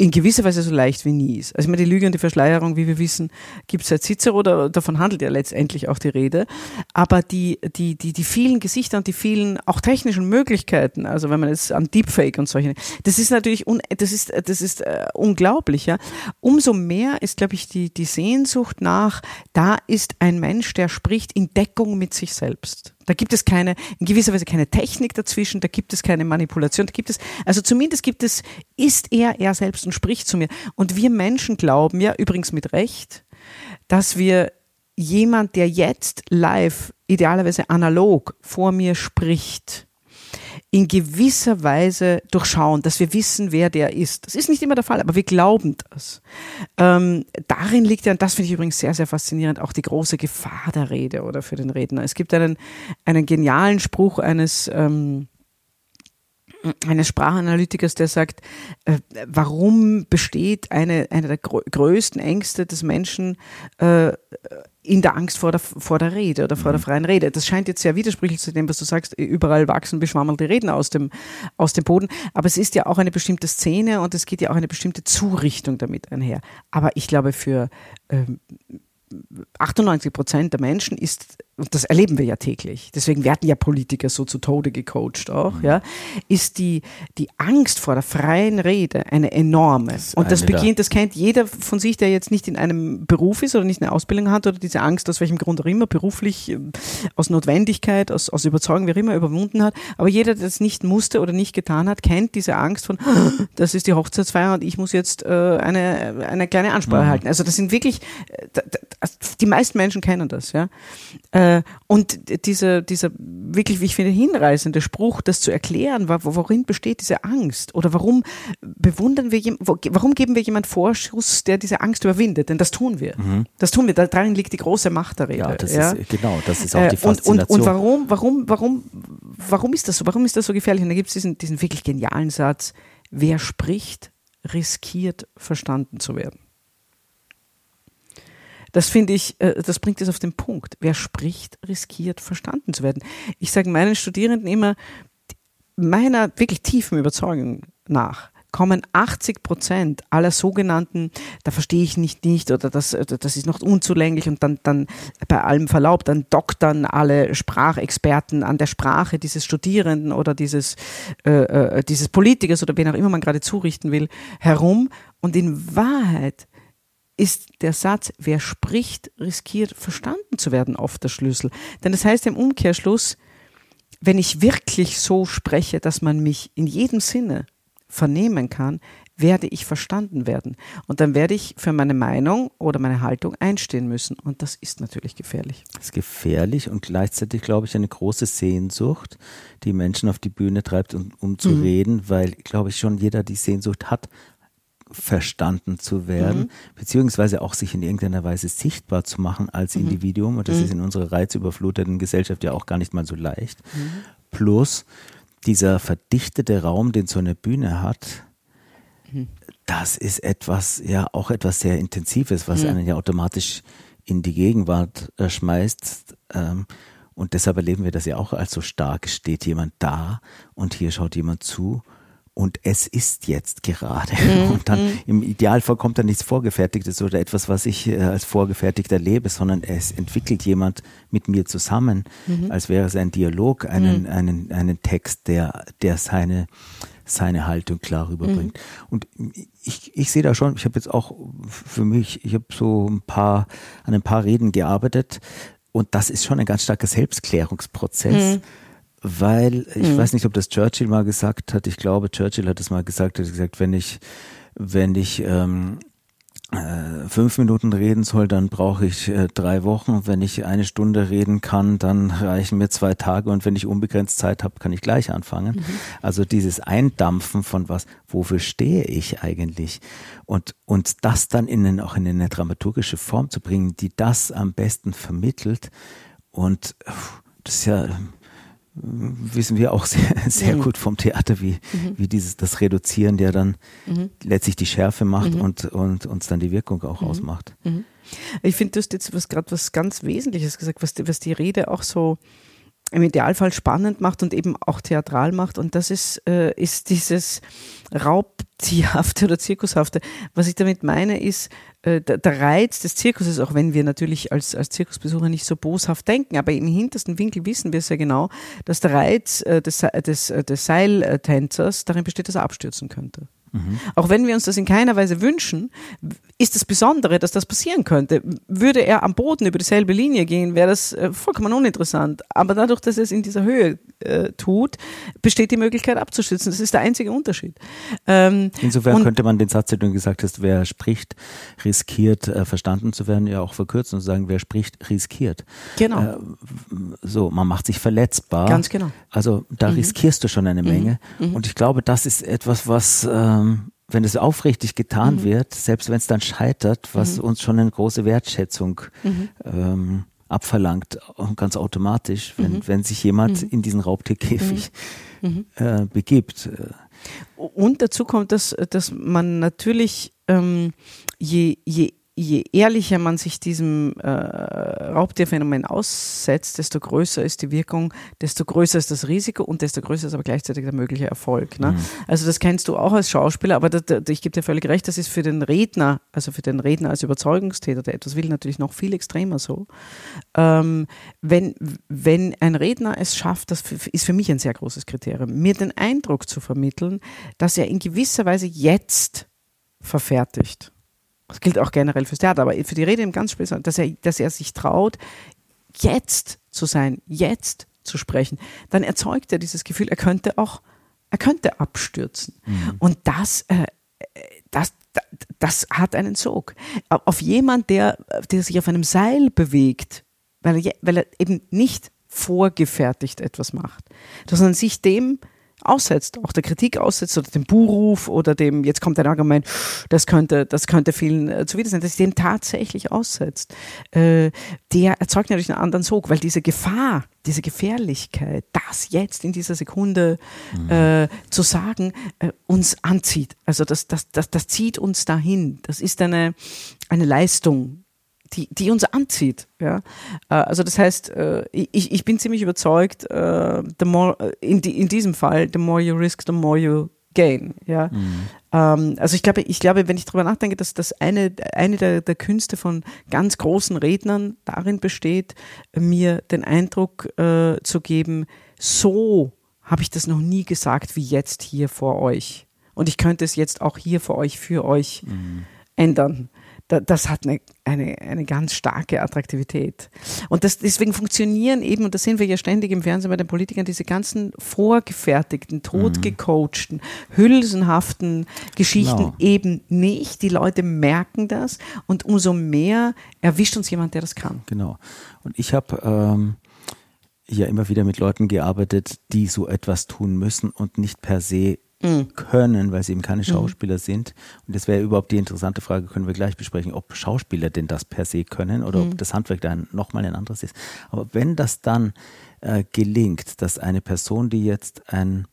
in gewisser Weise so leicht wie nie ist. Also ich meine, die Lüge und die Verschleierung, wie wir wissen, gibt es seit Cicero, da, davon handelt ja letztendlich auch die Rede. Aber die, die, die, die vielen Gesichter und die vielen auch technischen Möglichkeiten, also wenn man jetzt an Deepfake und solche, das ist natürlich, un, das ist, das ist äh, unglaublich, ja. Umso mehr ist, glaube ich, die, die Sehnsucht nach, da ist ein Mensch, der spricht in Deckung mit sich selbst. Da gibt es keine, in gewisser Weise keine Technik dazwischen, da gibt es keine Manipulation, da gibt es, also zumindest gibt es, ist er er selbst und spricht zu mir. Und wir Menschen glauben ja, übrigens mit Recht, dass wir jemand, der jetzt live, idealerweise analog vor mir spricht, in gewisser Weise durchschauen, dass wir wissen, wer der ist. Das ist nicht immer der Fall, aber wir glauben das. Ähm, darin liegt ja, und das finde ich übrigens sehr, sehr faszinierend, auch die große Gefahr der Rede oder für den Redner. Es gibt einen, einen genialen Spruch eines, ähm, eines Sprachanalytikers, der sagt, äh, warum besteht eine, eine der größten Ängste des Menschen äh, in der Angst vor der, vor der Rede oder vor der mhm. freien Rede. Das scheint jetzt sehr widersprüchlich zu dem, was du sagst, überall wachsen beschwammelte Reden aus dem, aus dem Boden. Aber es ist ja auch eine bestimmte Szene und es geht ja auch eine bestimmte Zurichtung damit einher. Aber ich glaube, für ähm, 98 Prozent der Menschen ist und das erleben wir ja täglich, deswegen werden ja Politiker so zu Tode gecoacht auch, mhm. ja, ist die, die Angst vor der freien Rede eine enorme. Das und das beginnt, das kennt jeder von sich, der jetzt nicht in einem Beruf ist oder nicht eine Ausbildung hat oder diese Angst aus welchem Grund auch immer, beruflich, äh, aus Notwendigkeit, aus, aus Überzeugung, wie auch immer, überwunden hat. Aber jeder, der das nicht musste oder nicht getan hat, kennt diese Angst von, das ist die Hochzeitsfeier und ich muss jetzt äh, eine, eine kleine Ansprache mhm. halten. Also das sind wirklich, äh, die meisten Menschen kennen das, ja. Äh, äh, und dieser, dieser wirklich, wie ich finde, hinreißende Spruch, das zu erklären, worin besteht diese Angst? Oder warum bewundern wir, warum geben wir jemand Vorschuss, der diese Angst überwindet? Denn das tun wir. Mhm. Das tun wir. Darin liegt die große Macht der Rede. Ja, das ja? Ist, genau, das ist auch die Faszination. Äh, und, und, und warum, warum, warum, warum ist das so? Warum ist das so gefährlich? Und da gibt es diesen, diesen wirklich genialen Satz, wer spricht, riskiert verstanden zu werden. Das finde ich, äh, das bringt es auf den Punkt. Wer spricht, riskiert verstanden zu werden. Ich sage meinen Studierenden immer, meiner wirklich tiefen Überzeugung nach, kommen 80 Prozent aller sogenannten, da verstehe ich nicht nicht oder das, das ist noch unzulänglich und dann, dann bei allem Verlaub, dann doktern alle Sprachexperten an der Sprache dieses Studierenden oder dieses, äh, äh, dieses Politikers oder wen auch immer man gerade zurichten will, herum und in Wahrheit ist der Satz, wer spricht, riskiert verstanden zu werden, oft der Schlüssel. Denn das heißt im Umkehrschluss, wenn ich wirklich so spreche, dass man mich in jedem Sinne vernehmen kann, werde ich verstanden werden. Und dann werde ich für meine Meinung oder meine Haltung einstehen müssen. Und das ist natürlich gefährlich. Das ist gefährlich und gleichzeitig, glaube ich, eine große Sehnsucht, die Menschen auf die Bühne treibt, um, um zu mhm. reden, weil, glaube ich, schon jeder die Sehnsucht hat, verstanden zu werden, mhm. beziehungsweise auch sich in irgendeiner Weise sichtbar zu machen als mhm. Individuum. Und das mhm. ist in unserer reizüberfluteten Gesellschaft ja auch gar nicht mal so leicht. Mhm. Plus dieser verdichtete Raum, den so eine Bühne hat, mhm. das ist etwas, ja auch etwas sehr Intensives, was mhm. einen ja automatisch in die Gegenwart äh, schmeißt. Ähm, und deshalb erleben wir das ja auch als so stark. Steht jemand da und hier schaut jemand zu und es ist jetzt gerade. Mhm. Und dann im Idealfall kommt dann nichts Vorgefertigtes oder etwas, was ich äh, als vorgefertigt erlebe, sondern es entwickelt jemand mit mir zusammen, mhm. als wäre es ein Dialog, einen, mhm. einen, einen Text, der, der seine, seine Haltung klar rüberbringt. Mhm. Und ich, ich sehe da schon, ich habe jetzt auch für mich, ich habe so ein paar, an ein paar Reden gearbeitet und das ist schon ein ganz starker Selbstklärungsprozess mhm weil ich mhm. weiß nicht, ob das Churchill mal gesagt hat. Ich glaube, Churchill hat es mal gesagt. Er hat gesagt, wenn ich, wenn ich ähm, äh, fünf Minuten reden soll, dann brauche ich äh, drei Wochen. Wenn ich eine Stunde reden kann, dann reichen mir zwei Tage. Und wenn ich unbegrenzt Zeit habe, kann ich gleich anfangen. Mhm. Also dieses Eindampfen von was, wofür stehe ich eigentlich? Und, und das dann in, auch in eine dramaturgische Form zu bringen, die das am besten vermittelt. Und das ist ja wissen wir auch sehr, sehr mhm. gut vom Theater, wie, mhm. wie dieses, das Reduzieren, der dann mhm. letztlich die Schärfe macht mhm. und, und uns dann die Wirkung auch mhm. ausmacht. Mhm. Ich finde, du hast jetzt was gerade was ganz Wesentliches gesagt, was die, was die Rede auch so im Idealfall spannend macht und eben auch theatral macht. Und das ist, äh, ist dieses Raubtierhafte oder Zirkushafte. Was ich damit meine, ist äh, der, Reiz des Zirkuses, auch wenn wir natürlich als, als Zirkusbesucher nicht so boshaft denken, aber im hintersten Winkel wissen wir sehr genau, dass der Reiz äh, des, des, äh, des Seiltänzers darin besteht, dass er abstürzen könnte. Mhm. Auch wenn wir uns das in keiner Weise wünschen, ist das Besondere, dass das passieren könnte. Würde er am Boden über dieselbe Linie gehen, wäre das äh, vollkommen uninteressant. Aber dadurch, dass er es in dieser Höhe äh, tut, besteht die Möglichkeit abzustützen. Das ist der einzige Unterschied. Ähm, Insofern könnte man den Satz, den du gesagt hast, wer spricht, riskiert, äh, verstanden zu werden, ja auch verkürzen und sagen, wer spricht, riskiert. Genau. Äh, so, man macht sich verletzbar. Ganz genau. Also da mhm. riskierst du schon eine Menge. Mhm. mhm. Und ich glaube, das ist etwas, was ähm, wenn es aufrichtig getan mhm. wird, selbst wenn es dann scheitert, was mhm. uns schon eine große Wertschätzung mhm. ähm, abverlangt, ganz automatisch, wenn, mhm. wenn sich jemand mhm. in diesen Raubtierkäfig mhm. äh, begibt. Und dazu kommt, dass, dass man natürlich ähm, je, je je ehrlicher man sich diesem äh, Raubtierphänomen aussetzt, desto größer ist die Wirkung, desto größer ist das Risiko und desto größer ist aber gleichzeitig der mögliche Erfolg. Ne? Mhm. Also das kennst du auch als Schauspieler, aber das, das, ich gebe dir völlig recht, das ist für den Redner, also für den Redner als Überzeugungstäter, der etwas will, natürlich noch viel extremer so. Ähm, wenn, wenn ein Redner es schafft, das ist für mich ein sehr großes Kriterium, mir den Eindruck zu vermitteln, dass er in gewisser Weise jetzt verfertigt das gilt auch generell fürs Theater, aber für die Rede im ganz speziell, dass er, dass er sich traut, jetzt zu sein, jetzt zu sprechen, dann erzeugt er dieses Gefühl, er könnte auch, er könnte abstürzen. Mhm. Und das, äh, das, das hat einen Sog. Auf jemand, der, der sich auf einem Seil bewegt, weil er, weil er eben nicht vorgefertigt etwas macht, sondern sich dem aussetzt, auch der Kritik aussetzt oder dem Buhruf oder dem, jetzt kommt ein Argument, das könnte, das könnte vielen äh, zuwider sein, dass dem tatsächlich aussetzt, äh, der erzeugt natürlich einen anderen Sog, weil diese Gefahr, diese Gefährlichkeit, das jetzt in dieser Sekunde mhm. äh, zu sagen, äh, uns anzieht. Also das, das, das, das zieht uns dahin. Das ist eine, eine Leistung, die, die uns anzieht. Ja? Äh, also das heißt, äh, ich, ich bin ziemlich überzeugt, äh, the more, in, die, in diesem Fall, the more you risk, the more you gain. Ja? Mhm. Ähm, also ich glaube, ich glaube, wenn ich darüber nachdenke, dass das eine, eine der, der Künste von ganz großen Rednern darin besteht, mir den Eindruck äh, zu geben, so habe ich das noch nie gesagt wie jetzt hier vor euch. Und ich könnte es jetzt auch hier vor euch, für euch mhm. ändern das hat eine, eine, eine ganz starke Attraktivität. Und das, deswegen funktionieren eben, und das sehen wir ja ständig im Fernsehen bei den Politikern, diese ganzen vorgefertigten, totgecoachten, hülsenhaften Geschichten genau. eben nicht. Die Leute merken das und umso mehr erwischt uns jemand, der das kann. Genau. Und ich habe ähm, ja immer wieder mit Leuten gearbeitet, die so etwas tun müssen und nicht per se mhm. können, weil sie eben keine mhm. Schauspieler mhm. sind. Und das wäre überhaupt die interessante Frage, können wir gleich besprechen, ob Schauspieler denn das per se können oder mhm. ob das Handwerk dann nochmal ein anderes ist. Aber wenn das dann äh, gelingt, dass eine Person, die jetzt ein,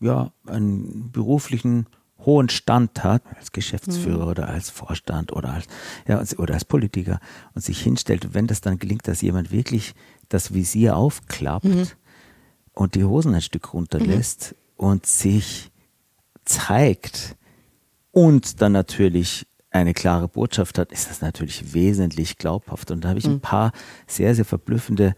ja, einen beruflichen hohen Stand hat, als Geschäftsführer mhm. oder als Vorstand oder als, ja, oder als Politiker und sich hinstellt, wenn das dann gelingt, dass jemand wirklich das Visier aufklappt mhm. und die Hosen ein Stück runterlässt, und sich zeigt und dann natürlich eine klare Botschaft hat, ist das natürlich wesentlich glaubhaft. Und da habe ich ein mhm. paar sehr, sehr verblüffende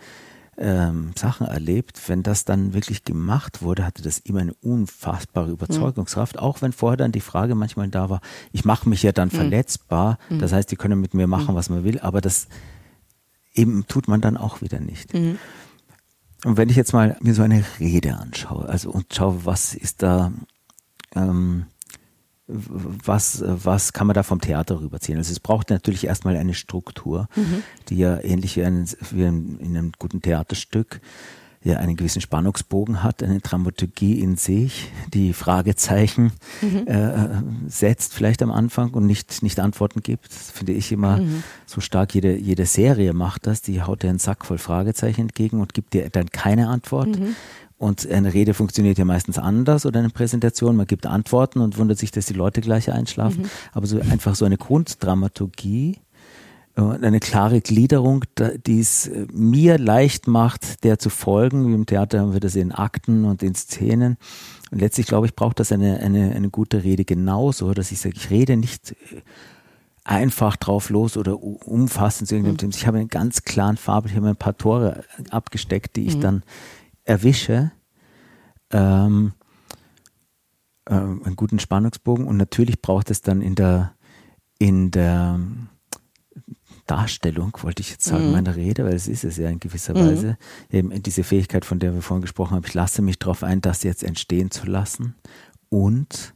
ähm, Sachen erlebt. Wenn das dann wirklich gemacht wurde, hatte das immer eine unfassbare mhm. Überzeugungskraft. Mhm. Auch wenn vorher dann die Frage manchmal da war, ich mache mich ja dann mhm. verletzbar. Mhm. Das heißt, die können mit mir machen, mhm. was man will. Aber das eben tut man dann auch wieder nicht. Und wenn ich jetzt mal mir so eine Rede anschaue, also und schaue, was ist da, ähm, was, was kann man da vom Theater rüberziehen? Also es braucht natürlich erstmal eine Struktur, mhm. die ja ähnlich wie, ein, wie in einem guten Theaterstück ja einen gewissen Spannungsbogen hat, eine Dramaturgie in sich, die Fragezeichen mhm. äh, setzt vielleicht am Anfang und nicht, nicht Antworten gibt. Das finde ich immer mhm. so stark. Jede, jede Serie macht das, die haut dir einen Sack voll Fragezeichen entgegen und gibt dir dann keine Antwort. Mhm. Und eine Rede funktioniert ja meistens anders oder eine Präsentation. Man gibt Antworten und wundert sich, dass die Leute gleich einschlafen. Mhm. Aber so einfach so eine Grunddramaturgie, eine klare Gliederung, die es äh, mir leicht macht, der zu folgen. Wie im Theater haben wir das in Akten und in Szenen. Und letztlich, glaube ich, braucht das eine, eine, eine gute Rede genauso, dass ich sage, ich rede nicht äh, einfach drauf los oder umfassend zu irgendeinem mhm. Ich habe einen ganz klaren Farbe, ich habe ein paar Tore abgesteckt, die ich mhm. dann erwische. Ähm, äh, einen guten Spannungsbogen und natürlich braucht es dann in der, in der Darstellung, wollte ich jetzt sagen, mhm. meiner Rede, weil es ist es ja in gewisser mhm. Weise, eben diese Fähigkeit, von der wir vorhin gesprochen haben, ich lasse mich darauf ein, das jetzt entstehen zu lassen und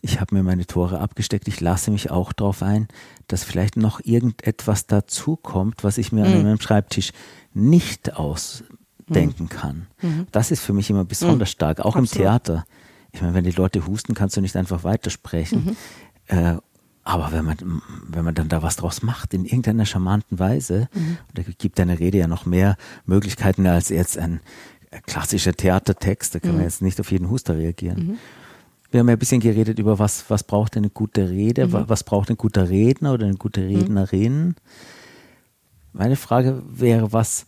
ich habe mir meine Tore abgesteckt, ich lasse mich auch darauf ein, dass vielleicht noch irgendetwas dazukommt, was ich mir mhm. an meinem Schreibtisch nicht ausdenken mhm. kann. Mhm. Das ist für mich immer besonders mhm. stark, auch Absolut. im Theater. Ich meine, wenn die Leute husten, kannst du nicht einfach weitersprechen. Äh, aber wenn man, wenn man dann da was draus macht, in irgendeiner charmanten Weise, mhm. da gibt deine Rede ja noch mehr Möglichkeiten als jetzt ein klassischer Theatertext, da kann mhm. man jetzt nicht auf jeden Huster reagieren. Mhm. Wir haben ja ein bisschen geredet über was, was braucht eine gute Rede, mhm. was braucht ein guter Redner oder eine gute mhm. Rednerin. Meine Frage wäre, was,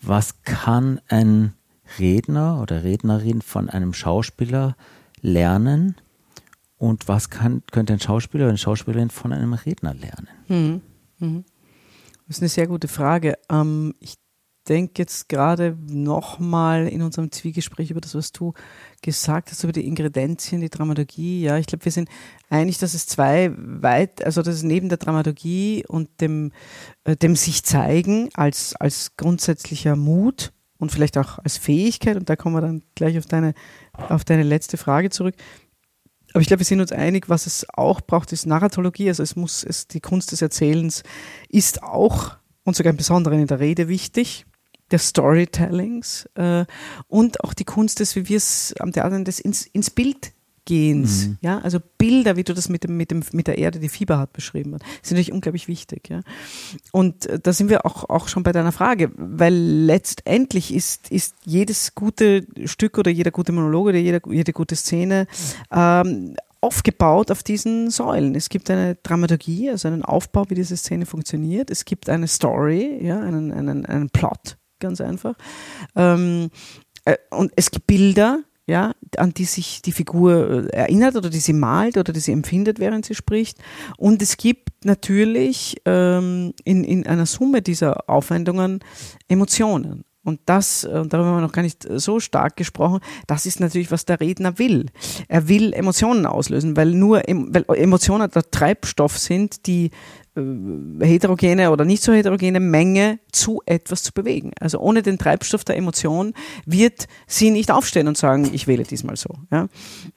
was kann ein Redner oder Rednerin von einem Schauspieler lernen, und was kann, könnte ein Schauspieler oder eine Schauspielerin von einem Redner lernen? Mhm. Mhm. Das ist eine sehr gute Frage. Ähm, ich denke jetzt gerade nochmal in unserem Zwiegespräch über das, was du gesagt hast, über die Ingredienzien, die Dramaturgie. Ja, ich glaube, wir sind einig, dass es zwei weit, also dass es neben der Dramaturgie und dem, äh, dem sich zeigen als, als grundsätzlicher Mut und vielleicht auch als Fähigkeit, und da kommen wir dann gleich auf deine, auf deine letzte Frage zurück, aber ich glaube, wir sind uns einig, was es auch braucht, ist Narratologie. Also es muss, es, die Kunst des Erzählens ist auch und sogar im Besonderen in der Rede wichtig, der Storytellings äh, und auch die Kunst des, wie wir es am Theater des ins, ins Bild Gehens, mhm. ja, also Bilder, wie du das mit dem, mit dem, mit der Erde, die Fieber hat, beschrieben hast, sind natürlich unglaublich wichtig, ja. Und äh, da sind wir auch, auch schon bei deiner Frage, weil letztendlich ist, ist jedes gute Stück oder jeder gute Monolog oder jede, jede gute Szene ähm, aufgebaut auf diesen Säulen. Es gibt eine Dramaturgie, also einen Aufbau, wie diese Szene funktioniert. Es gibt eine Story, ja, einen, einen, einen Plot, ganz einfach. Ähm, äh, und es gibt Bilder, ja, an die sich die Figur äh, erinnert oder die sie malt oder die sie empfindet, während sie spricht. Und es gibt natürlich ähm, in, in einer Summe dieser Aufwendungen Emotionen. Und das, äh, und darüber haben wir noch gar nicht so stark gesprochen, das ist natürlich, was der Redner will. Er will Emotionen auslösen, weil nur weil Emotionen der Treibstoff sind, die heterogene oder nicht so heterogene Menge zu etwas zu bewegen. Also ohne den Treibstoff der Emotion wird sie nicht aufstehen und sagen, ich wähle diesmal so. Ja?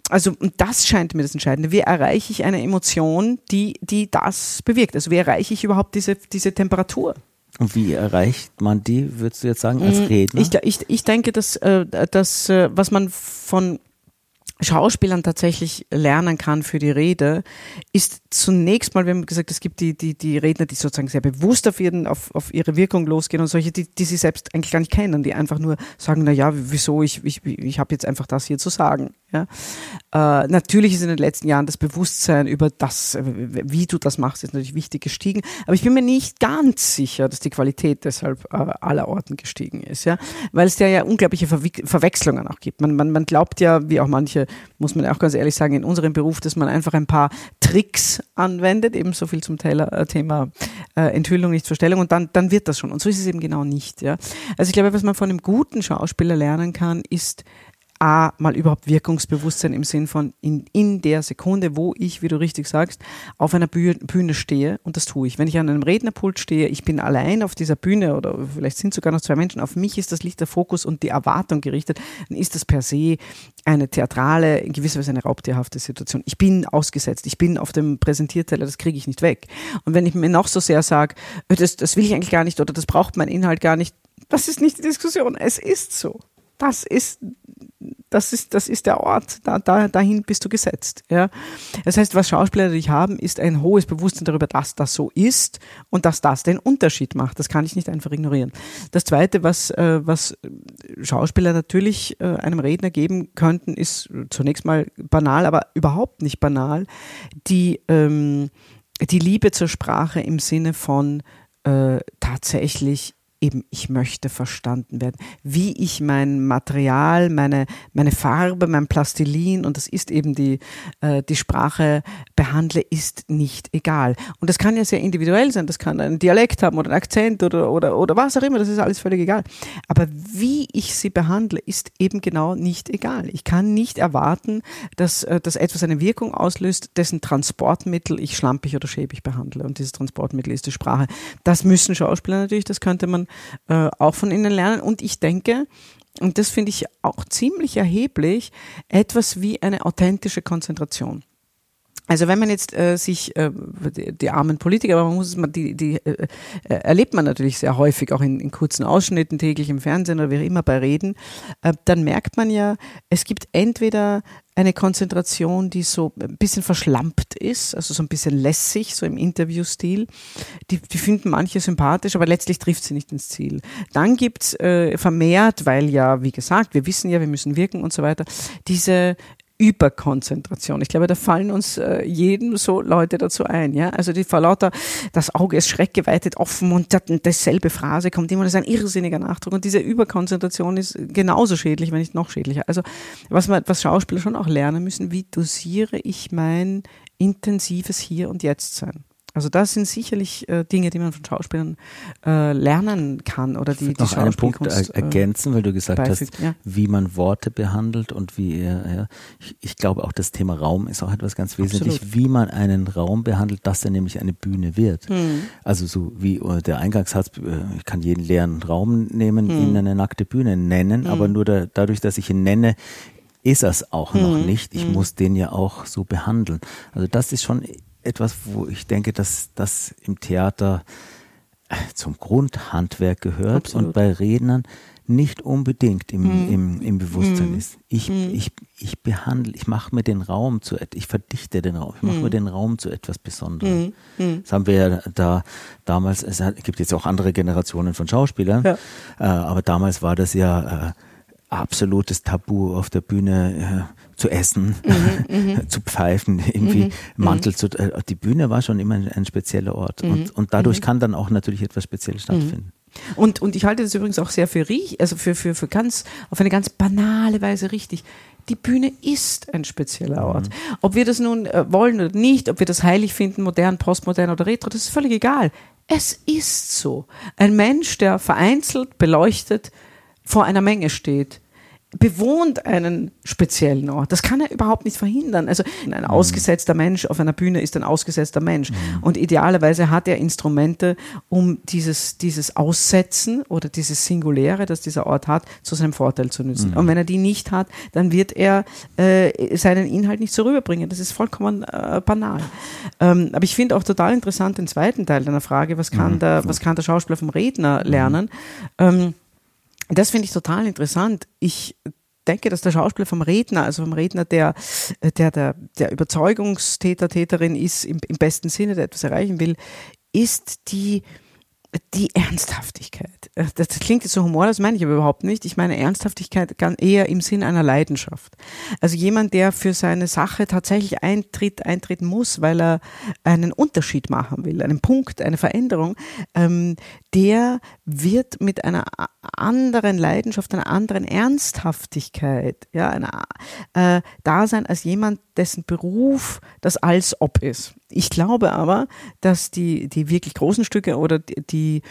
Also und das scheint mir das Entscheidende. Wie erreiche ich eine Emotion, die, die das bewirkt? Also wie erreiche ich überhaupt diese, diese Temperatur? Und wie erreicht man die, würdest du jetzt sagen, als mm, Redner? Ich, ich, ich denke, dass, äh, dass äh, was man von Schauspielern tatsächlich lernen kann für die Rede, ist zunächst mal, wir haben gesagt, es gibt die, die, die Redner, die sozusagen sehr bewusst auf, ihren, auf, auf ihre Wirkung losgehen und solche, die, die sie selbst eigentlich gar nicht kennen, die einfach nur sagen, na ja, wieso, ich, ich, ich habe jetzt einfach das hier zu sagen. Ja? Äh, natürlich ist in den letzten Jahren das Bewusstsein über das, wie du das machst, ist natürlich wichtig gestiegen, aber ich bin mir nicht ganz sicher, dass die Qualität deshalb äh, aller Orten gestiegen ist, ja, weil es ja, ja unglaubliche Ver Verwechslungen auch gibt. Man, man, man glaubt ja, wie auch manche muss man auch ganz ehrlich sagen, in unserem Beruf, dass man einfach ein paar Tricks anwendet, eben so viel zum Thema, äh, Thema äh, Enthüllung, Nichtverstellung und dann, dann wird das schon. Und so ist es eben genau nicht. Ja? Also ich glaube, was man von einem guten Schauspieler lernen kann, ist A, mal überhaupt Wirkungsbewusstsein im Sinn von in, in der Sekunde, wo ich, wie du richtig sagst, auf einer Bühne stehe und das tue ich. Wenn ich an einem Rednerpult stehe, ich bin allein auf dieser Bühne oder vielleicht sind sogar noch zwei Menschen, auf mich ist das Licht der Fokus und die Erwartung gerichtet, dann ist das per se eine theatrale, in gewisser Weise eine raubtierhafte Situation. Ich bin ausgesetzt, ich bin auf dem Präsentierteller, das kriege ich nicht weg. Und wenn ich mir noch so sehr sage, das, das will ich eigentlich gar nicht oder das braucht mein Inhalt gar nicht, das ist nicht die Diskussion. Es ist so. Das ist das ist, das ist der Ort, da, da, dahin bist du gesetzt. Ja? Das heißt, was Schauspieler natürlich haben, ist ein hohes Bewusstsein darüber, dass das so ist und dass das den Unterschied macht. Das kann ich nicht einfach ignorieren. Das Zweite, was, äh, was Schauspieler natürlich äh, einem Redner geben könnten, ist zunächst mal banal, aber überhaupt nicht banal, die, ähm, die Liebe zur Sprache im Sinne von äh, tatsächlich eben, ich möchte verstanden werden. Wie ich mein Material, meine, meine Farbe, mein Plastilin, und das ist eben die, äh, die Sprache, behandle, ist nicht egal. Und das kann ja sehr individuell sein. Das kann ein Dialekt haben oder ein Akzent oder, oder, oder was auch immer. Das ist alles völlig egal. Aber wie ich sie behandle, ist eben genau nicht egal. Ich kann nicht erwarten, dass, äh, dass etwas eine Wirkung auslöst, dessen Transportmittel ich schlampig oder schäbig behandle. Und dieses Transportmittel ist die Sprache. Das müssen Schauspieler natürlich, das könnte man äh, auch von ihnen lernen. Und ich denke, und das finde ich auch ziemlich erheblich, etwas wie eine authentische Konzentration. Also wenn man jetzt äh, sich äh, die, die, armen Politiker, aber man muss es die die äh, äh, erlebt man natürlich sehr häufig auch in, in, kurzen Ausschnitten täglich im Fernsehen oder wie immer bei Reden, äh, dann merkt man ja, es gibt entweder eine Konzentration, die so ein bisschen verschlampt ist, also so ein bisschen lässig, so im Interviewstil. Die, die finden manche sympathisch, aber letztlich trifft sie nicht ins Ziel. Dann gibt's äh, vermehrt, weil ja, wie gesagt, wir wissen ja, wir müssen wirken und so weiter, diese Überkonzentration. Ich glaube, da fallen uns äh, jedem so Leute dazu ein. Ja? Also die vor lauter, das Auge ist schreckgeweitet offen und dasselbe Phrase kommt immer, das ist ein irrsinniger Nachdruck. Und diese Überkonzentration ist genauso schädlich, wenn nicht noch schädlicher. Also was, man, was Schauspieler schon auch lernen müssen, wie dosiere ich mein intensives Hier und Jetzt sein. Also das sind sicherlich äh, Dinge, die man von Schauspielern äh, lernen kann oder die, die noch einen Punkt er ergänzen, weil du gesagt beifügt, hast, ja. wie man Worte behandelt und wie er, ja, ich, ich, glaube auch das Thema Raum ist auch etwas ganz wesentlich, wie man einen Raum behandelt, dass er nämlich eine Bühne wird. Hm. Also so wie äh, der Eingangssatz, äh, ich kann jeden leeren Raum nehmen, hm. ihn eine nackte Bühne nennen, hm. aber nur da, dadurch, dass ich ihn nenne, ist es auch noch hm. nicht. Ich hm. muss den ja auch so behandeln. Also das ist schon etwas, wo ich denke, dass das im Theater äh, zum Grundhandwerk gehört Absolut. und bei Rednern nicht unbedingt im, mm. im, im Bewusstsein mm. ist. Ich, mm. ich, ich behandle, ich mache mir den Raum zu etwas, ich verdichte den Raum, ich mache mir den Raum zu etwas Besonderem. Das haben wir ja da damals, es gibt jetzt auch andere Generationen von Schauspielern, ja. äh, aber damals war das ja äh, absolutes Tabu auf der Bühne. Äh, zu essen, mhm, mhm, zu pfeifen, irgendwie mhm, Mantel zu. Äh, die Bühne war schon immer ein, ein spezieller Ort. Und, und dadurch kann dann auch natürlich etwas Spezielles stattfinden. Und, und ich halte das übrigens auch sehr für also für, für, für ganz, auf eine ganz banale Weise richtig. Die Bühne ist ein spezieller Ort. Mhm. Ob wir das nun äh, wollen oder nicht, ob wir das heilig finden, modern, postmodern oder retro, das ist völlig egal. Es ist so. Ein Mensch, der vereinzelt, beleuchtet, vor einer Menge steht, bewohnt einen speziellen Ort. Das kann er überhaupt nicht verhindern. Also ein mhm. ausgesetzter Mensch auf einer Bühne ist ein ausgesetzter Mensch. Mhm. Und idealerweise hat er Instrumente, um dieses, dieses Aussetzen oder dieses Singuläre, das dieser Ort hat, zu seinem Vorteil zu nutzen. Mhm. Und wenn er die nicht hat, dann wird er äh, seinen Inhalt nicht so rüberbringen. Das ist vollkommen äh, banal. Ähm, aber ich finde auch total interessant den zweiten Teil deiner Frage, was kann, mhm. der, was kann der Schauspieler vom Redner lernen? Ähm, das finde ich total interessant. Ich denke, dass der Schauspieler vom Redner, also vom Redner, der, der, der, der Überzeugungstäter, Täterin ist, im, im besten Sinne, der etwas erreichen will, ist die, die Ernsthaftigkeit. Äh, das klingt jetzt so humorlos, meine ich aber überhaupt nicht. Ich meine Ernsthaftigkeit eher im Sinn einer Leidenschaft. Also jemand, der für seine Sache tatsächlich eintritt, eintreten muss, weil er einen Unterschied machen will, einen Punkt, eine Veränderung, ähm, der wird mit einer anderen Leidenschaft, einer anderen Ernsthaftigkeit, ja, einer, äh, da sein als jemand, dessen Beruf das als ob ist. Ich glaube aber, dass die, die wirklich großen Stücke oder die,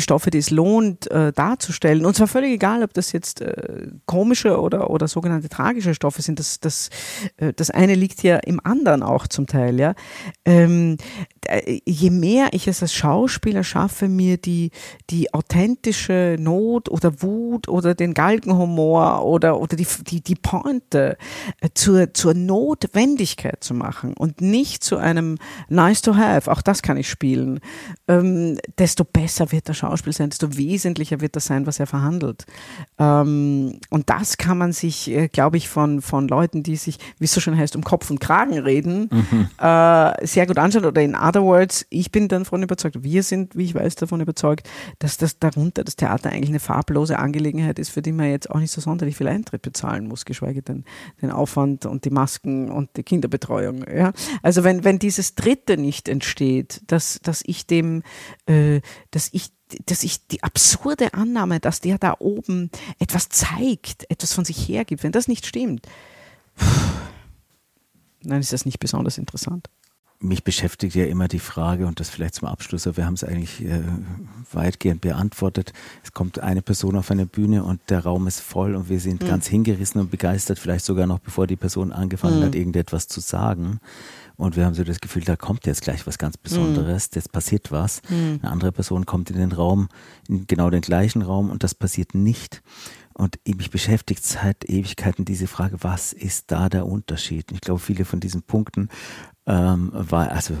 Stoffe, die es lohnt äh, darzustellen, und zwar völlig egal, ob das jetzt äh, komische oder, oder sogenannte tragische Stoffe sind, das, das, äh, das eine liegt ja im anderen auch zum Teil, ja. Ähm, je mehr ich es als Schauspieler schaffe, mir die, die authentische Not oder Wut oder den Galgenhumor oder, oder die, die, die Pointe äh, zur, zur Notwendigkeit zu machen und nicht zu einem Nice to have, auch das kann ich spielen, ähm, desto besser wird der Schauspiel sein, desto wesentlicher wird das sein, was er verhandelt. Ähm, und das kann man sich, äh, glaube ich, von, von Leuten, die sich, wie es so schön heißt, um Kopf und Kragen reden, mhm. äh, sehr gut anschauen oder in other words, ich bin davon überzeugt, wir sind, wie ich weiß, davon überzeugt, dass das darunter das Theater eigentlich eine farblose Angelegenheit ist, für die man jetzt auch nicht so sonderlich viel Eintritt bezahlen muss, geschweige denn den Aufwand und die Masken und die Kinderbetreuung. Ja? Also wenn, wenn dieses Dritte nicht entsteht, dass, dass ich dem, äh, dass ich dass ich die absurde Annahme, dass der da oben etwas zeigt, etwas von sich hergibt, wenn das nicht stimmt, dann ist das nicht besonders interessant mich beschäftigt ja immer die Frage, und das vielleicht zum Abschluss, wir haben es eigentlich äh, weitgehend beantwortet. Es kommt eine Person auf eine Bühne und der Raum ist voll und wir sind mhm. ganz hingerissen und begeistert, vielleicht sogar noch bevor die Person angefangen mhm. hat, irgendetwas zu sagen. Und wir haben so das Gefühl, da kommt jetzt gleich was ganz Besonderes, mhm. jetzt passiert was. Mhm. Eine andere Person kommt in den Raum, in genau den gleichen Raum und das passiert nicht. Und mich beschäftigt seit Ewigkeiten diese Frage, was ist da der Unterschied? Ich glaube, viele von diesen Punkten ähm, war, also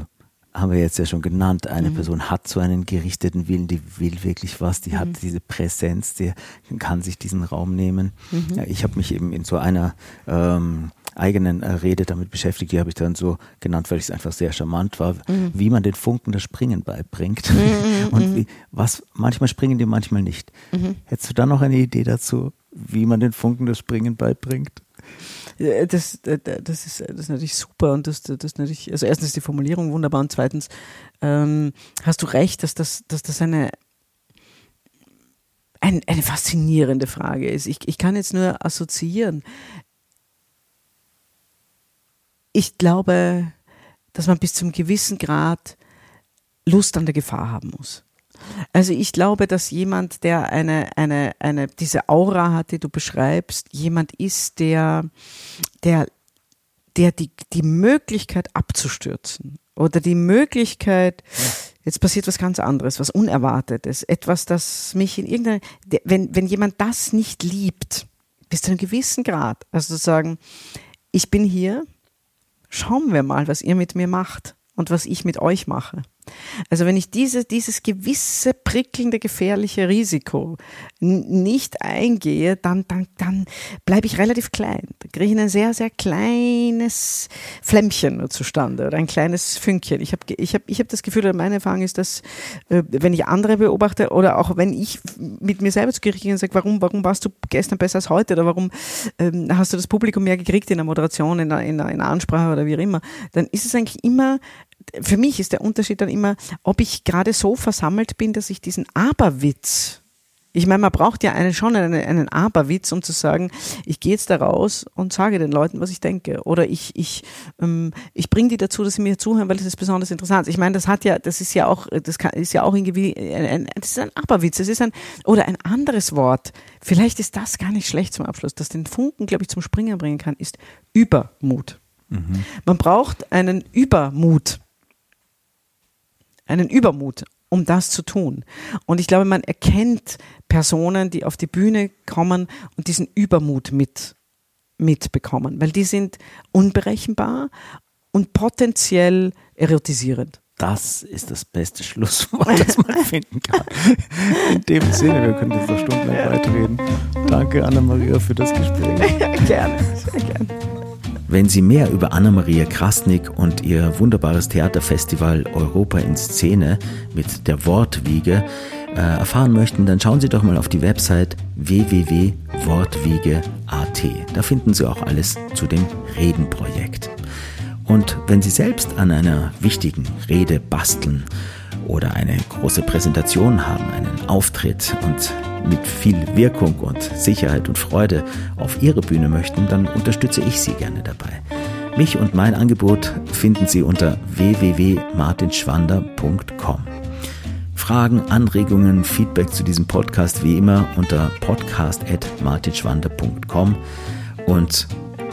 haben wir jetzt ja schon genannt, eine mhm. Person hat so einen gerichteten Willen, die will wirklich was, die mhm. hat diese Präsenz, die kann sich diesen Raum nehmen. Mhm. Ja, ich habe mich eben in so einer ähm, eigenen äh, Rede damit beschäftigt, die habe ich dann so genannt, weil ich es einfach sehr charmant war, mhm. wie man den Funken das Springen beibringt. Mhm, mhm, Und wie, was, manchmal springen die, manchmal nicht. Hättest du da noch eine Idee dazu, wie man den Funken das Springen beibringt? Das, das, ist, das ist natürlich super und das, das ist natürlich, also erstens ist die Formulierung wunderbar und zweitens ähm, hast du recht, dass das, dass das eine, ein, eine faszinierende Frage ist. Ich, ich kann jetzt nur assoziieren. Ich glaube, dass man bis zum gewissen Grad Lust an der Gefahr haben muss. Also ich glaube, dass jemand, der eine, eine, eine, diese Aura hat, die du beschreibst, jemand ist, der, der, der die, die Möglichkeit abzustürzen oder die Möglichkeit, jetzt passiert was ganz anderes, was Unerwartetes, etwas, das mich in irgendeiner, wenn, wenn jemand das nicht liebt, bis zu einem gewissen Grad, also zu sagen, ich bin hier, schauen wir mal, was ihr mit mir macht und was ich mit euch mache. Also wenn ich diese, dieses gewisse prickelnde, gefährliche Risiko nicht eingehe, dann, dann, dann bleibe ich relativ klein. Dann kriege ich ein sehr, sehr kleines Flämmchen zustande oder ein kleines Fünkchen. Ich habe ich hab, ich hab das Gefühl, oder meine Erfahrung ist, dass äh, wenn ich andere beobachte oder auch wenn ich mit mir selber zu Gericht gehe und sage, warum, warum warst du gestern besser als heute oder warum ähm, hast du das Publikum mehr gekriegt in der Moderation, in der, in der, in der Ansprache oder wie auch immer, dann ist es eigentlich immer für mich ist der Unterschied dann immer, ob ich gerade so versammelt bin, dass ich diesen Aberwitz ich meine, man braucht ja einen, schon einen, einen Aberwitz, um zu sagen, ich gehe jetzt da raus und sage den Leuten, was ich denke. Oder ich, ich, ähm, ich bringe die dazu, dass sie mir zuhören, weil das ist besonders interessant. Ich meine, das hat ja, das ist ja auch, das kann, ist ja auch irgendwie, ein, ein, das ist ein Aberwitz. Das ist ein, oder ein anderes Wort. Vielleicht ist das gar nicht schlecht zum Abschluss, das den Funken, glaube ich, zum Springen bringen kann, ist Übermut. Mhm. Man braucht einen Übermut einen Übermut, um das zu tun. Und ich glaube, man erkennt Personen, die auf die Bühne kommen und diesen Übermut mit, mitbekommen, weil die sind unberechenbar und potenziell erotisierend. Das ist das beste Schlusswort, das man finden kann. In dem Sinne, wir können jetzt noch stundenlang weiterreden. Danke, Anna-Maria, für das Gespräch. gerne, sehr gerne. Wenn Sie mehr über Anna-Maria Krasnik und ihr wunderbares Theaterfestival Europa in Szene mit der Wortwiege äh, erfahren möchten, dann schauen Sie doch mal auf die Website www.wortwiege.at. Da finden Sie auch alles zu dem Redenprojekt. Und wenn Sie selbst an einer wichtigen Rede basteln oder eine große Präsentation haben, einen Auftritt und mit viel Wirkung und Sicherheit und Freude auf Ihre Bühne möchten, dann unterstütze ich Sie gerne dabei. Mich und mein Angebot finden Sie unter www.martinschwander.com. Fragen, Anregungen, Feedback zu diesem Podcast wie immer unter podcast.martinschwander.com. Und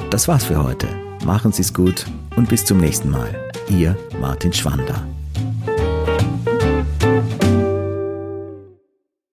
das war's für heute. Machen Sie es gut und bis zum nächsten Mal. Ihr Martin Schwander.